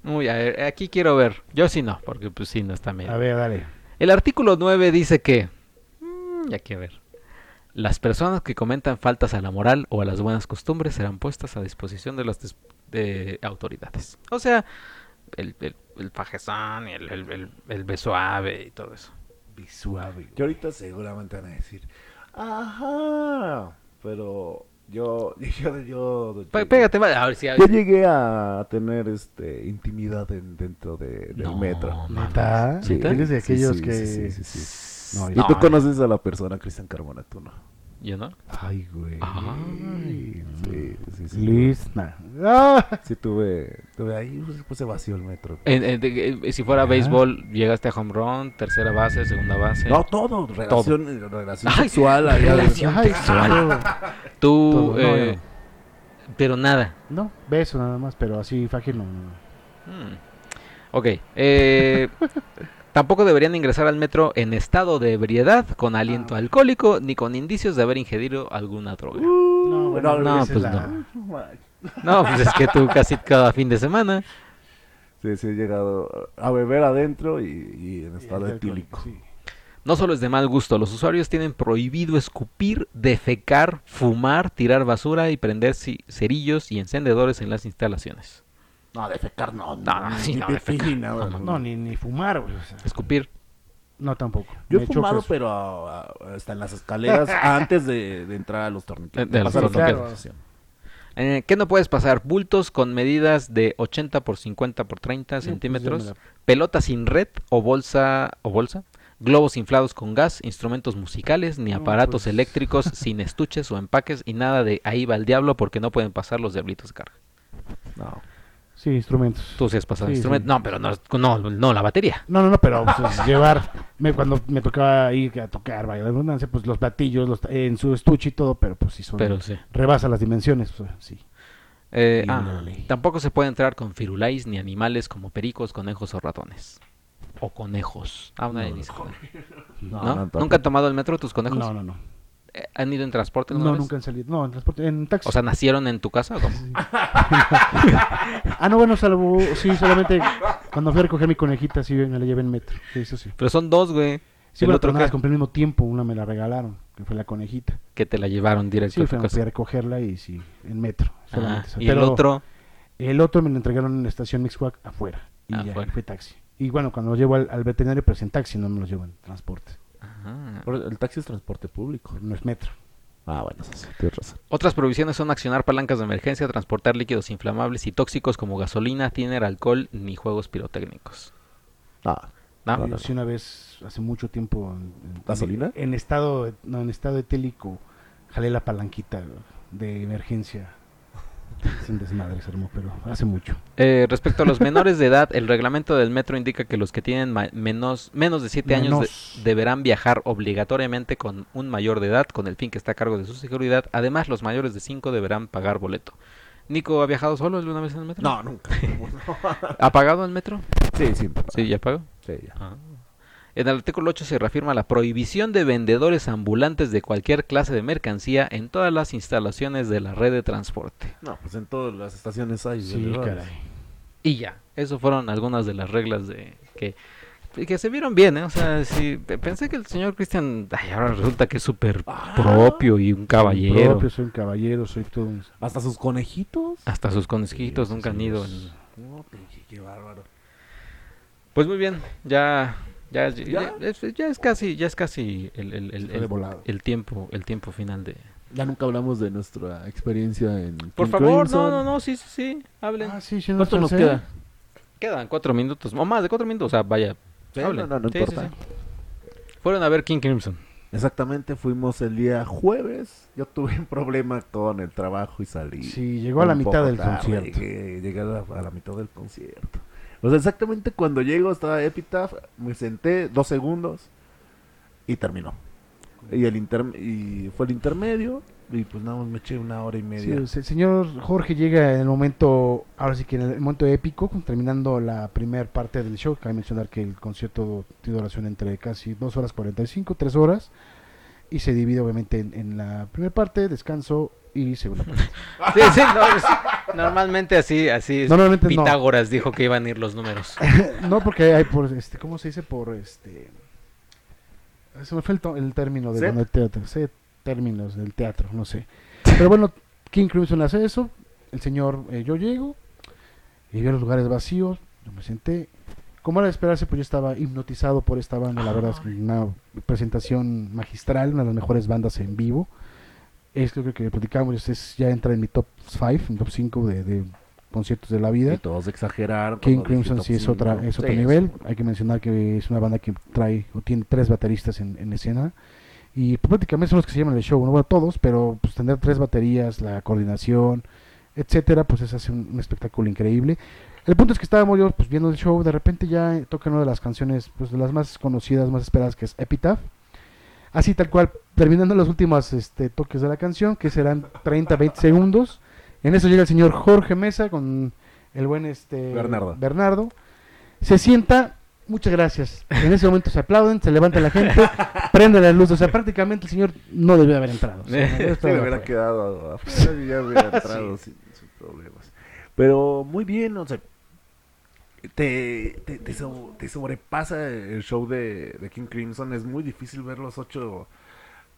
Speaker 2: Uy, a ver, aquí quiero ver. Yo sí no, porque pues sí, no está medio.
Speaker 1: A ver, dale.
Speaker 2: El artículo 9 dice que... mm, ya quiero ver. Las personas que comentan faltas a la moral o a las buenas costumbres serán puestas a disposición de las dis- de autoridades. O sea, el, el, el fajezón y el, el, el, el beso suave y todo eso.
Speaker 1: Suave.
Speaker 3: Que ahorita seguramente van a decir. Ajá. Pero yo. Yo. yo,
Speaker 2: Pé- Pégate, va- a ver si...
Speaker 3: Yo llegué a tener este intimidad en- dentro de, del
Speaker 2: No,
Speaker 3: metro.
Speaker 1: ¿Neta?
Speaker 2: ¿Sí?
Speaker 1: ¿Eres de
Speaker 3: Sí,
Speaker 1: aquellos
Speaker 3: sí,
Speaker 1: que...?
Speaker 3: sí, sí, sí, sí.
Speaker 1: No,
Speaker 3: Y tú conoces a la persona, Cristian Carmona, tú no.
Speaker 2: ¿Yo no?
Speaker 3: Ay, güey.
Speaker 2: Ay.
Speaker 3: Sí, sí, sí.
Speaker 1: Luis, nah. ¡Ah!
Speaker 3: Sí, tuve. Tuve ahí, pues, se vació el metro.
Speaker 2: En- en- de- eh, si fuera
Speaker 1: Ah.
Speaker 2: béisbol, llegaste a home run, tercera base, segunda base.
Speaker 3: No, todo. Relación, relación
Speaker 2: Ay,
Speaker 3: sexual. ahí,
Speaker 2: relación
Speaker 1: Ay,
Speaker 2: sexual. Tú,
Speaker 1: todo, no,
Speaker 2: eh, pero nada.
Speaker 1: No, beso nada más, pero así fácil no. no.
Speaker 2: Mm. Ok. eh, tampoco deberían ingresar al metro en estado de ebriedad, con aliento
Speaker 1: Ah.
Speaker 2: alcohólico, ni con indicios de haber ingerido alguna droga.
Speaker 1: No, bueno,
Speaker 2: no,
Speaker 1: esa es
Speaker 2: pues
Speaker 1: la-
Speaker 2: no. No, pues es que tú casi cada fin de semana.
Speaker 3: Sí, sí, he llegado a beber adentro y, y en estado etílico.
Speaker 1: sí.
Speaker 2: No solo es de mal gusto, los usuarios tienen prohibido escupir, defecar, fumar, tirar basura y prender cerillos y encendedores en las instalaciones.
Speaker 3: No, defecar no.
Speaker 2: No, no, sí,
Speaker 3: ni
Speaker 2: no, defecar, no,
Speaker 1: No, ni, ni fumar, güey. o sea,
Speaker 2: Escupir.
Speaker 1: no, tampoco.
Speaker 3: Yo
Speaker 1: Me
Speaker 3: he fumado,
Speaker 1: chocas.
Speaker 3: pero ah, hasta en las escaleras antes de, de entrar a los torniquetes.
Speaker 2: De- de los torniquetes. Eh, ¿Qué no puedes pasar? Bultos con medidas de 80 por 50 por 30
Speaker 1: No, pues,
Speaker 2: centímetros,
Speaker 1: me la-
Speaker 2: pelota sin red o bolsa o bolsa, globos inflados con gas, instrumentos musicales, ni
Speaker 1: No,
Speaker 2: aparatos
Speaker 1: pues.
Speaker 2: eléctricos sin estuches o empaques y nada de ahí va el diablo porque no pueden pasar los diablitos de carga.
Speaker 3: No.
Speaker 1: Sí, instrumentos.
Speaker 2: Tú sí has pasado
Speaker 1: Sí,
Speaker 2: instrumentos.
Speaker 1: sí.
Speaker 2: No, pero no, no, no la batería.
Speaker 1: No, no, no, pero pues, llevar, me, cuando me tocaba ir a tocar, vaya la redundancia, pues los platillos los, en su estuche y todo, pero pues sí son,
Speaker 2: Pero sí.
Speaker 1: rebasa las dimensiones, pues, sí.
Speaker 2: Eh, ah, tampoco se puede entrar con firulais ni animales como pericos, conejos o ratones. O conejos. Ah, una
Speaker 3: No, ¿No? no,
Speaker 2: ¿Nunca han tomado el metro tus conejos?
Speaker 1: No, no, no.
Speaker 2: ¿Han ido en transporte
Speaker 1: No,
Speaker 2: vez?
Speaker 1: nunca han salido. No, en transporte, en taxi.
Speaker 2: O sea, ¿nacieron en tu casa o cómo?
Speaker 1: ah, no, bueno, salvo, sí, solamente cuando fui a recoger mi conejita, sí, me la llevé en metro. Sí, eso sí.
Speaker 2: Pero son dos, güey.
Speaker 1: Sí,
Speaker 2: ¿El
Speaker 1: bueno,
Speaker 2: otro
Speaker 1: pero compré al mismo tiempo, una me la regalaron. que fue la conejita.
Speaker 2: Que te la llevaron directo
Speaker 1: Sí,
Speaker 2: a tu
Speaker 1: fui a
Speaker 2: casa.
Speaker 1: recogerla y sí, en metro. Solamente.
Speaker 2: Y el
Speaker 1: Pero
Speaker 2: otro,
Speaker 1: el otro me lo entregaron en la estación Mixcoac afuera. Y ya,
Speaker 2: Afuera.
Speaker 1: fue taxi. Y bueno, cuando lo llevo al, al veterinario, pues en taxi, no me lo llevo en transporte.
Speaker 2: Ajá.
Speaker 3: El taxi es transporte público.
Speaker 1: No es metro.
Speaker 3: Ah, bueno, eso sí, tienes razón.
Speaker 2: Otras provisiones son accionar palancas de emergencia, transportar líquidos inflamables y tóxicos como gasolina, tiner, alcohol ni juegos pirotécnicos.
Speaker 3: Ah,
Speaker 2: ¿No?
Speaker 3: No,
Speaker 1: Yo sí una vez, hace mucho tiempo... En, en-
Speaker 3: ¿Gasolina?
Speaker 1: En, estado, no, en estado etélico, jalé la palanquita de emergencia. Es un desmadre, se armó, pero hace mucho.
Speaker 2: Eh, respecto a los menores de edad, el reglamento del metro indica que los que tienen menos, menos de 7 años de- deberán viajar obligatoriamente con un mayor de edad con el fin que está a cargo de su seguridad. Además, los mayores de 5 deberán pagar boleto. Nico, ¿ha viajado solo alguna vez en el metro?
Speaker 3: no, nunca.
Speaker 2: ¿Ha pagado el metro?
Speaker 3: sí, sí.
Speaker 2: Sí, ya pagó.
Speaker 3: Sí, ya.
Speaker 2: Ah. En el artículo 8 se reafirma la prohibición de vendedores ambulantes de cualquier clase de mercancía en todas las instalaciones de la red de transporte.
Speaker 3: No, pues en todas las estaciones hay.
Speaker 1: Sí, caray.
Speaker 2: Y ya, eso fueron algunas de las reglas de que, que se vieron bien, ¿eh? O sea, sí, pe- pensé que el señor Cristian, ay, ahora resulta que es súper
Speaker 3: Ah.
Speaker 2: propio y un caballero.
Speaker 1: Propio, soy un caballero, soy todo un...
Speaker 3: Hasta sus conejitos.
Speaker 2: Hasta sus conejitos
Speaker 1: Sí,
Speaker 2: nunca han ido.
Speaker 1: sí.
Speaker 2: en-
Speaker 3: No, te dije, qué bárbaro.
Speaker 2: Pues muy bien, ya, ya, ya,
Speaker 3: ¿Ya?
Speaker 2: es, ya es casi, ya es casi el, el- el- el- tiempo, el tiempo final de.
Speaker 3: Ya nunca hablamos de nuestra experiencia en.
Speaker 2: Por
Speaker 3: King
Speaker 2: favor,
Speaker 3: Crimson.
Speaker 2: no, no, no, sí, sí, sí, hablen.
Speaker 1: Ah, sí,
Speaker 3: ¿Cuánto nos queda?
Speaker 2: Quedan cuatro minutos, o más de cuatro minutos, o sea, vaya.
Speaker 3: Sí,
Speaker 2: hablen.
Speaker 3: no, no, no
Speaker 2: Sí,
Speaker 3: importa.
Speaker 2: sí. Fueron a ver King Crimson.
Speaker 3: Exactamente, fuimos el día jueves. Yo tuve un problema con el trabajo y salí.
Speaker 1: Sí, llegó a la mitad del
Speaker 3: tarde,
Speaker 1: concierto.
Speaker 3: Llegué, llegué a, la, a la mitad del concierto. O sea, exactamente cuando llego estaba Epitaph, me senté dos segundos y terminó. Y el inter y fue el intermedio y pues nada más me eché una hora y media.
Speaker 1: el señor Jorge llega en el momento, ahora sí que en el momento épico, terminando la primera parte del show. Cabe mencionar que el concierto tiene duración entre casi 2 horas 45, 3 horas. Y se divide obviamente en, en la primera parte, descanso y segunda parte.
Speaker 2: Sí, sí, no, es- normalmente así, así es.
Speaker 1: Normalmente no.
Speaker 2: Pitágoras dijo que iban a ir los números.
Speaker 1: no, porque hay por, este, ¿cómo se dice? Por este... Se me fue el, término de el teatro. Sé términos del teatro, no sé. Pero bueno, King Crimson hace eso. El señor, eh, yo llego y veo los lugares vacíos. Yo me senté. Como era de esperarse, pues yo estaba hipnotizado por esta banda. La verdad es que una presentación magistral, una de las mejores bandas en vivo. Es creo que platicamos, es, ya entra en mi top 5, en top 5 de, de conciertos de la vida.
Speaker 3: Y todos exageraron.
Speaker 1: King
Speaker 3: cuando dije
Speaker 1: Crimson sí es otra es otro
Speaker 3: Sí,
Speaker 1: nivel. Hay que mencionar que es una banda que trae o tiene tres bateristas en, en escena y pues, prácticamente son los que se llaman el show, no bueno todos, pero pues tener tres baterías, la coordinación, etcétera, pues es hace un, un espectáculo increíble. El punto es que estábamos yo pues viendo el show, de repente ya tocan una de las canciones pues de las más conocidas, más esperadas que es Epitaph. Así tal cual, terminando los últimos este, toques de la canción, que serán 30, 20 segundos. En eso llega el señor Jorge Mesa con el buen este
Speaker 3: Bernardo.
Speaker 1: Bernardo. Se sienta, muchas gracias. En ese momento se aplauden, se levanta la gente, prende la luz. O sea, prácticamente el señor no debió haber entrado. O sea,
Speaker 3: Sí, me hubiera quedado afuera y ya hubiera entrado sin, sin problemas. Pero muy bien, o sea, te, te, te, so- te sobrepasa el show de, de King Crimson. Es muy difícil ver los ocho,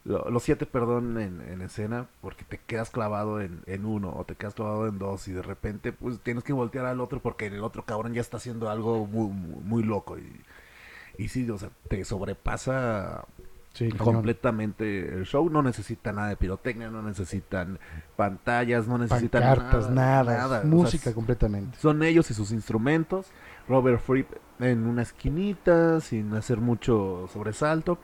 Speaker 3: lo- los siete, perdón, en, en escena porque te quedas clavado en, en uno o te quedas clavado en dos y de repente pues tienes que voltear al otro porque el otro cabrón ya está haciendo algo muy, muy, muy loco. Y, y sí, o sea, te sobrepasa
Speaker 1: Sí,
Speaker 3: completamente el show. No necesita nada de pirotecnia, no necesitan pantallas, no necesitan
Speaker 1: Pancartas, nada,
Speaker 3: nada. O sea,
Speaker 1: música completamente.
Speaker 3: son ellos y sus instrumentos. Robert Fripp en una esquinita, sin hacer mucho sobresalto.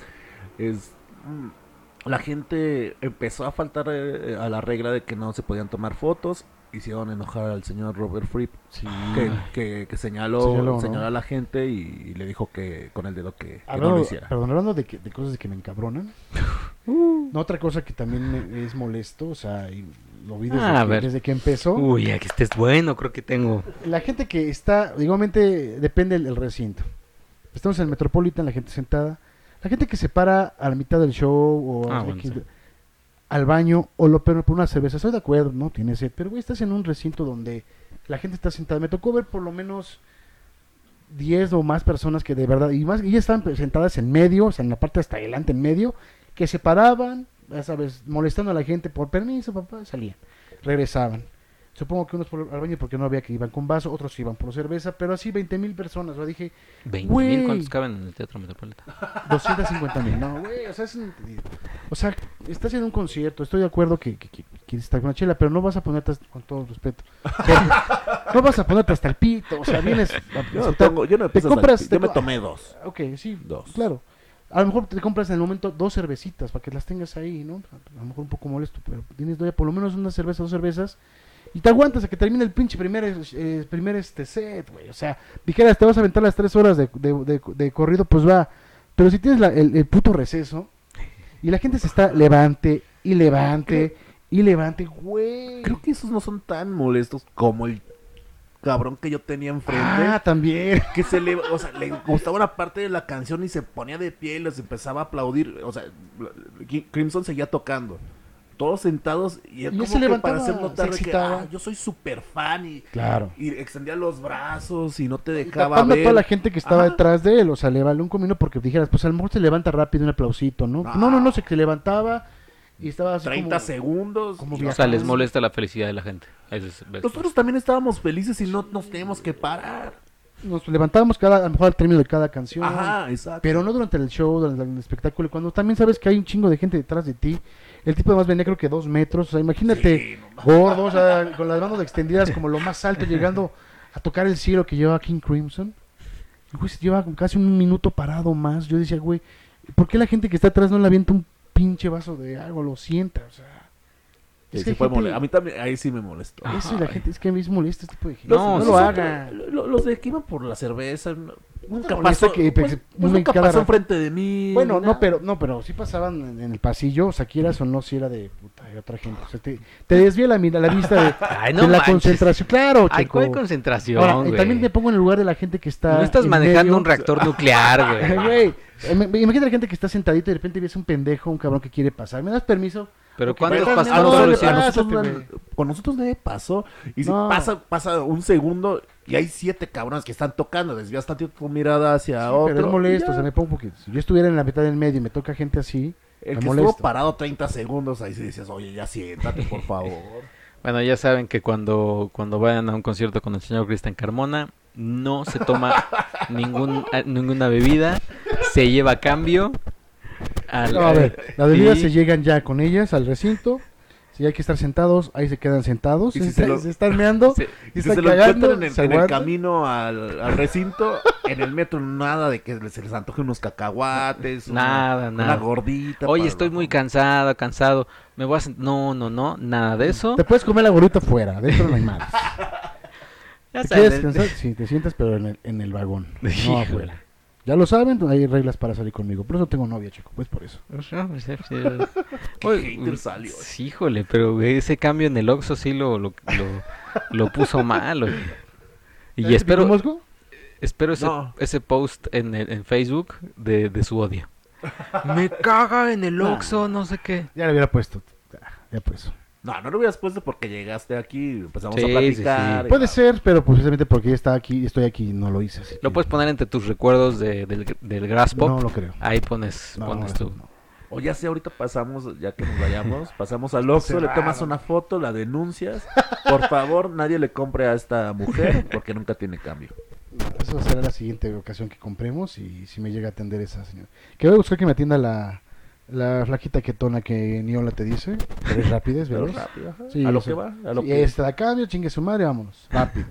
Speaker 3: Es mm, la gente empezó a faltar eh, a la regla de que no se podían tomar fotos. Hicieron enojar al señor Robert Fripp,
Speaker 1: Sí.
Speaker 3: que, que, que señaló,
Speaker 1: Señaló,
Speaker 3: a la gente y, y le dijo que con el dedo que, que no lo hiciera.
Speaker 1: perdón, hablando de, que- de cosas que me encabronan. No, otra cosa que también me- es molesto, o sea, y lo vi desde,
Speaker 2: Ah,
Speaker 1: que,
Speaker 2: ver.
Speaker 1: desde que empezó.
Speaker 2: Uy, aquí estés bueno, creo que tengo.
Speaker 1: La gente que está, igualmente depende del, recinto. Estamos en el Metropolitan, la gente sentada. La gente que se para a la mitad del show o
Speaker 2: Ah,
Speaker 1: a-
Speaker 2: bueno, sí.
Speaker 1: Al baño o lo pero por una cerveza. Estoy de acuerdo, ¿no? Tiene sed. Pero, güey, estás en un recinto donde la gente está sentada. Me tocó ver por lo menos 10 o más personas que de verdad, y más, y estaban sentadas en medio, o sea, en la parte hasta adelante en medio, que se paraban, ya sabes, molestando a la gente por permiso, papá, salían, regresaban. Supongo que unos por al baño porque no había que iban con vaso, otros iban por cerveza, pero así 20 mil personas. Yo dije,
Speaker 2: 20
Speaker 1: Güey.
Speaker 2: mil, ¿cuántos caben en el Teatro Metropolitano?
Speaker 1: 250 mil. No, güey, o sea, es un- o sea, estás en un concierto, estoy de acuerdo que, que, que quieres estar con la chela, pero no vas a ponerte, hasta- con todo respeto, o sea, no vas a ponerte hasta el pito, o sea, vienes... a
Speaker 3: Yo no, tengo, yo no
Speaker 1: te compras...
Speaker 3: el-
Speaker 1: te
Speaker 3: yo me tomé dos.
Speaker 1: Ok, sí,
Speaker 3: Dos.
Speaker 1: claro. A lo mejor te compras en el momento dos cervecitas para que las tengas ahí, ¿no? A lo mejor un poco molesto, pero tienes ya por lo menos una cerveza, dos cervezas, y te aguantas a que termine el pinche primer, eh, primer este set, güey. O sea, dijeras, te vas a aventar las tres horas de, de, de- de corrido, pues va. Pero si tienes la- el, el puto receso, y la gente se está levante y levante y levante, güey.
Speaker 3: Creo que esos no son tan molestos como el cabrón que yo tenía enfrente.
Speaker 1: Ah, también.
Speaker 3: que se le, o sea, le gustaba una parte de la canción y se ponía de pie y les empezaba a aplaudir. O sea, Crimson seguía tocando. Todos sentados y él
Speaker 1: Y
Speaker 3: como
Speaker 1: se
Speaker 3: que
Speaker 1: levantaba,
Speaker 3: para hacer notar que. "Ah, yo soy súper fan y,
Speaker 1: Claro.
Speaker 3: y extendía los brazos y no te
Speaker 1: Y
Speaker 3: dejaba
Speaker 1: a
Speaker 3: ver.
Speaker 1: toda la gente que estaba
Speaker 3: Ajá.
Speaker 1: detrás de él, o sea, le valió un comino porque dijeras, pues a lo mejor se levanta rápido un aplausito, ¿no?
Speaker 3: Ah.
Speaker 1: No, no, no, se que levantaba y estaba así
Speaker 3: 30
Speaker 1: como-
Speaker 3: segundos.
Speaker 1: como
Speaker 3: y
Speaker 2: O sea, les molesta la felicidad de la gente. Es-
Speaker 3: Nosotros también estábamos felices y no nos teníamos que parar.
Speaker 1: Nos levantábamos cada, a lo mejor al término de cada canción.
Speaker 3: Ajá, exacto.
Speaker 1: Pero no durante el show, durante el espectáculo, cuando también sabes que hay un chingo de gente detrás de ti. El tipo además venía creo que dos metros, o sea, imagínate,
Speaker 3: Sí, no
Speaker 1: gordo, o sea, con las manos extendidas como lo más alto, llegando a tocar el cielo que lleva King Crimson. Y güey, se lleva como casi un minuto parado más. Yo decía, güey, ¿por qué la gente que está atrás no le avienta un pinche vaso de agua, lo sienta? O sea,
Speaker 3: Sí,
Speaker 1: es
Speaker 3: sí
Speaker 1: que gente-
Speaker 3: A mí también, ahí sí me molestó.
Speaker 1: Eso y la gente, es que a mí me molesta este tipo de gente.
Speaker 2: No,
Speaker 1: No,
Speaker 2: sí,
Speaker 1: lo
Speaker 2: sí.
Speaker 1: haga.
Speaker 3: Lo- Los de que iban por la cerveza, nunca pasó.
Speaker 1: que,
Speaker 3: pues,
Speaker 1: pues,
Speaker 3: pues, nunca
Speaker 1: cada
Speaker 3: pasó enfrente de mí.
Speaker 1: Bueno, no, pero no, pero sí pasaban en, en el pasillo, o sea, quieras o no, si era de puta, de otra gente. O sea, te, te desvía la, mira- la vista de,
Speaker 2: Ay,
Speaker 1: de
Speaker 2: no
Speaker 1: la
Speaker 2: manches.
Speaker 1: concentración. Claro,
Speaker 2: Ay,
Speaker 1: Checo.
Speaker 2: ¿cuál concentración,
Speaker 1: Ahora,
Speaker 2: güey?
Speaker 1: y también me pongo en el lugar de la gente que está.
Speaker 2: No estás manejando
Speaker 1: medio.
Speaker 2: un reactor nuclear, güey.
Speaker 1: Güey, eh, me- imagínate la gente que está sentadito y de repente ves un pendejo, un cabrón que quiere pasar. ¿Me das permiso?
Speaker 2: Pero ¿cuántos
Speaker 1: me-
Speaker 2: pasan
Speaker 1: no,
Speaker 3: a nosotros, con nosotros nadie pasó. Y si
Speaker 1: No.
Speaker 3: pasa, pasa un segundo y hay siete cabrones que están tocando. Desvías tantito tu mirada hacia
Speaker 1: Sí,
Speaker 3: otro.
Speaker 1: pero es molesto, o sea, me pongo porque si yo estuviera en la mitad del medio y me toca gente así,
Speaker 3: El
Speaker 1: me
Speaker 3: que
Speaker 1: molesto.
Speaker 3: estuvo parado 30 segundos, ahí sí decías, oye, ya siéntate, por favor.
Speaker 2: Bueno, ya saben que cuando, cuando vayan a un concierto con el señor Cristian Carmona, no se toma ningún, a- ninguna bebida, se lleva a cambio. al-
Speaker 1: No, a ver, las bebidas
Speaker 2: y-
Speaker 1: se llegan ya con ellas al recinto. Si hay que estar sentados, ahí se quedan sentados.
Speaker 3: Y
Speaker 1: se,
Speaker 3: si se lo-
Speaker 1: se están meando.
Speaker 2: se-
Speaker 1: y
Speaker 3: si
Speaker 1: están
Speaker 3: se lo
Speaker 1: cagando,
Speaker 3: encuentran en,
Speaker 1: se
Speaker 3: en el camino al, al recinto, en el metro, nada de que se les antoje unos cacahuates, una-
Speaker 2: Nada,
Speaker 3: una,
Speaker 2: nada.
Speaker 3: gordita.
Speaker 2: Oye,
Speaker 3: para
Speaker 2: estoy
Speaker 3: la-
Speaker 2: muy cansado, cansado. Me voy a sent- No, no, no, nada de eso.
Speaker 1: Te puedes comer la gorrita fuera, dentro no hay más.
Speaker 2: Ya
Speaker 1: ¿Te
Speaker 2: saben,
Speaker 1: quieres descansar? Sí, te sientas, pero en el, en el vagón, no afuera. Ya lo saben, hay reglas para salir conmigo. Por eso tengo novia, chico, pues por eso.
Speaker 3: Qué
Speaker 2: Oye,
Speaker 3: hater salió.
Speaker 2: sí, híjole, pero ese cambio en el Oxxo sí lo, lo, lo, lo puso mal. oye. Y
Speaker 1: ¿Sabes
Speaker 2: espero,
Speaker 1: Mosco?
Speaker 2: espero ese,
Speaker 3: No.
Speaker 2: ese post en, el- en Facebook de, de su odio. Me caga en el Oxxo, no sé qué.
Speaker 1: Ya le hubiera puesto. Ah, Ya pues.
Speaker 3: No, no lo hubieras puesto porque llegaste aquí, empezamos
Speaker 2: Sí,
Speaker 3: a
Speaker 2: sí,
Speaker 3: platicar.
Speaker 2: sí.
Speaker 3: y-
Speaker 1: Puede ser, pero pues, precisamente porque ya está aquí, estoy aquí, no lo hice. así
Speaker 2: Lo
Speaker 1: que
Speaker 2: puedes poner entre tus recuerdos de- del, del Grass Pop.
Speaker 1: No lo creo.
Speaker 2: Ahí pones,
Speaker 1: No,
Speaker 2: pones tu...
Speaker 1: no.
Speaker 3: O ya sé, ahorita pasamos, ya que nos vayamos, pasamos al Oxxo, le tomas una foto, la denuncias. Por favor, nadie le compre a esta mujer porque nunca tiene cambio.
Speaker 1: Eso será la siguiente ocasión que compremos y si me llega a atender esa señora. Que voy a buscar que me atienda la, la flaquita ketona que Niola te dice. Pero es rápida, es
Speaker 3: Pero
Speaker 1: veloz.
Speaker 3: rápido, ajá.
Speaker 1: Sí,
Speaker 3: a lo que va, a lo
Speaker 1: Sí,
Speaker 3: que
Speaker 1: Esta cambio, chingue su madre, vámonos. Rápido.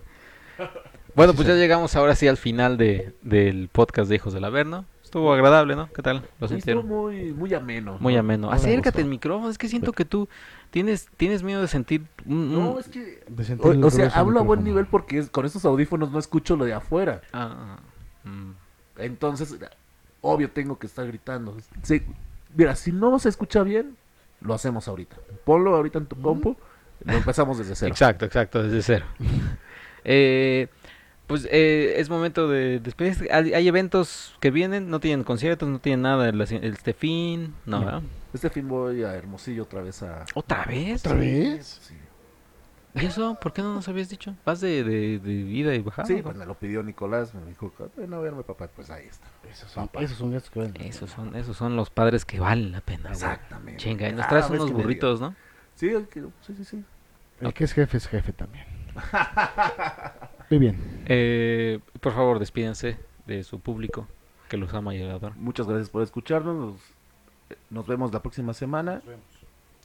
Speaker 2: Bueno,
Speaker 1: Sí,
Speaker 2: pues ya llegamos ahora sí al final de, del podcast de Hijos del Averno. Estuvo agradable, ¿no? ¿Qué tal? ¿Lo
Speaker 3: Sí, estuvo
Speaker 2: sintieron?
Speaker 3: muy, muy ameno.
Speaker 2: Muy
Speaker 3: ¿no?
Speaker 2: ameno.
Speaker 1: me
Speaker 2: Acércate al micrófono, es que siento que tú tienes, tienes miedo de sentir un... un-
Speaker 3: No, es que...
Speaker 1: De sentir el
Speaker 3: O, o sea, hablo a buen nivel porque es- con estos audífonos no escucho lo de afuera.
Speaker 2: Ah, ah, mm.
Speaker 3: Entonces, obvio tengo que estar gritando. Sí, mira, si no se escucha bien, lo hacemos ahorita. Ponlo ahorita en tu compu, lo empezamos desde cero.
Speaker 2: Exacto, exacto, desde cero. eh, pues eh, es momento de despedirse. Hay, hay eventos que vienen, no tienen conciertos, no tienen nada el, este fin, no,
Speaker 1: No.
Speaker 2: ¿verdad?
Speaker 3: Este fin voy a Hermosillo otra vez a...
Speaker 2: ¿Otra vez?
Speaker 1: ¿Otra vez?
Speaker 3: Sí.
Speaker 2: ¿Y eso? ¿Por qué no nos habías dicho? ¿Vas de, de, de ida y bajada?
Speaker 3: Sí, pues me lo pidió Nicolás, me dijo, ven a verme papá, pues ahí está.
Speaker 1: Esos son,
Speaker 3: Papá.
Speaker 1: esos son que valen.
Speaker 2: Esos son, esos son los padres que valen la pena.
Speaker 3: Exactamente.
Speaker 2: Chinga, y nos
Speaker 3: Ah,
Speaker 2: traes unos burritos, ¿no?
Speaker 3: Sí, el que- sí, sí, sí.
Speaker 1: El que es jefe es jefe también. Muy bien.
Speaker 2: Eh, por favor, despídense de su público que los ama y adora.
Speaker 3: Muchas gracias por escucharnos. Nos, nos vemos la próxima semana.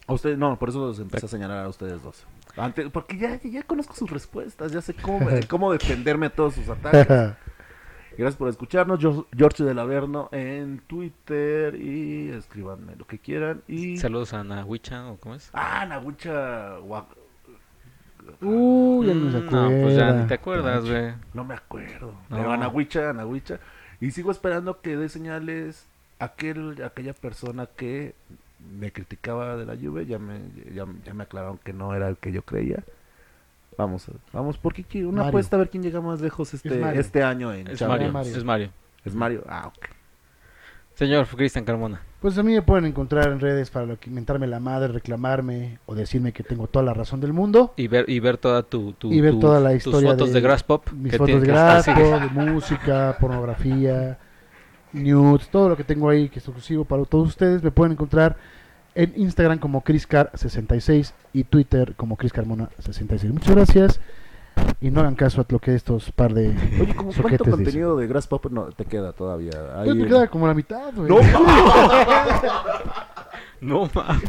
Speaker 3: A ustedes, no, por eso los empecé a señalar a ustedes dos. Antes, porque ya, ya conozco sus respuestas, ya sé cómo, cómo defenderme a todos sus ataques. Gracias por escucharnos. Yo, George del Averno en Twitter y escríbanme lo que quieran. Y.
Speaker 2: Saludos a Nahuicha, ¿o cómo es?
Speaker 3: Ah, Nahucha. Gua-
Speaker 1: Uy, ya no se
Speaker 2: Mm, no, pues ya ni te acuerdas, güey.
Speaker 3: No me acuerdo.
Speaker 2: No.
Speaker 3: Pero Anahuicha, Anahuicha. Y sigo esperando que dé señales aquel, aquella persona que me criticaba de la lluvia. Ya me, ya, ya me aclararon que no era el que yo creía. Vamos, a- vamos, porque quiero una
Speaker 1: Mario.
Speaker 3: apuesta a ver quién llega más lejos
Speaker 1: Es
Speaker 3: este, este año en
Speaker 2: Es. Mario,
Speaker 1: Mario.
Speaker 2: es Mario.
Speaker 3: Es Mario. Ah, ok.
Speaker 2: Señor Cristian Carmona.
Speaker 1: Pues a mí me pueden encontrar en redes para lo que mentarme la madre, reclamarme o decirme que tengo toda la razón del mundo.
Speaker 2: Y ver, y ver toda tu, tu-
Speaker 1: Y ver
Speaker 2: tu-
Speaker 1: toda la
Speaker 2: tus fotos
Speaker 1: de-
Speaker 2: de, Grass Pop.
Speaker 1: Mis
Speaker 2: que
Speaker 1: fotos de grapo,
Speaker 2: así.
Speaker 1: de música, pornografía, nudes, todo lo que tengo ahí que es exclusivo para todos ustedes. Me pueden encontrar en Instagram como ChrisCar66 y Twitter como ChrisCarmona66. Muchas gracias y no hagan caso a lo que estos par de
Speaker 3: Oye, ¿cómo ¿cuánto
Speaker 1: soquetes dicen.
Speaker 3: contenido de Grass Pop no te queda todavía? Ahí
Speaker 1: Pues me
Speaker 3: en-
Speaker 1: queda como la mitad, güey.
Speaker 3: No,
Speaker 2: No mames.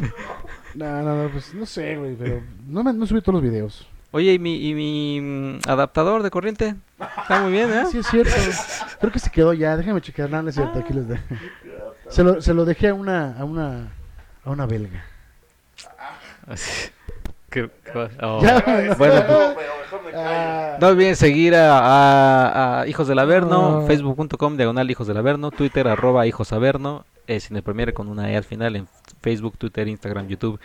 Speaker 1: No, no, no, pues no sé, güey, pero no, me, no subí todos los videos.
Speaker 2: Oye, ¿y mi, y mi mm, adaptador de corriente? Está muy bien, ¿eh?
Speaker 1: Sí, es cierto. Creo que se quedó ya. Déjame checar. No, no es cierto. Aquí les dejo. Se lo, se lo dejé a una, a una, a una belga.
Speaker 2: Así. ¿Qué- qué- oh.
Speaker 1: Ya,
Speaker 2: Bueno,
Speaker 3: pero mejor me callo.
Speaker 1: Ah,
Speaker 2: no olviden seguir a, a- a Hijos del Averno,
Speaker 1: No.
Speaker 2: facebook.com, diagonal Hijos del Averno, Twitter, arroba Hijos Averno, eh, Cine con una E al final en Facebook, Twitter, Instagram, YouTube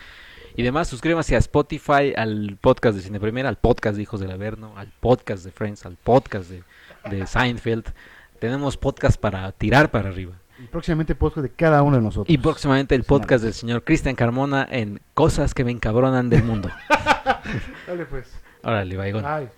Speaker 2: y demás. Suscríbanse a Spotify, al podcast de Cine Premiere, al podcast de Hijos del Averno, al podcast de Friends, al podcast de, de Seinfeld. Tenemos podcast para tirar para arriba.
Speaker 1: Y próximamente podcast de cada uno de nosotros.
Speaker 2: Y próximamente el podcast del señor Cristian Carmona en Cosas que me encabronan del mundo.
Speaker 1: Dale pues.
Speaker 2: Órale.
Speaker 1: Ay.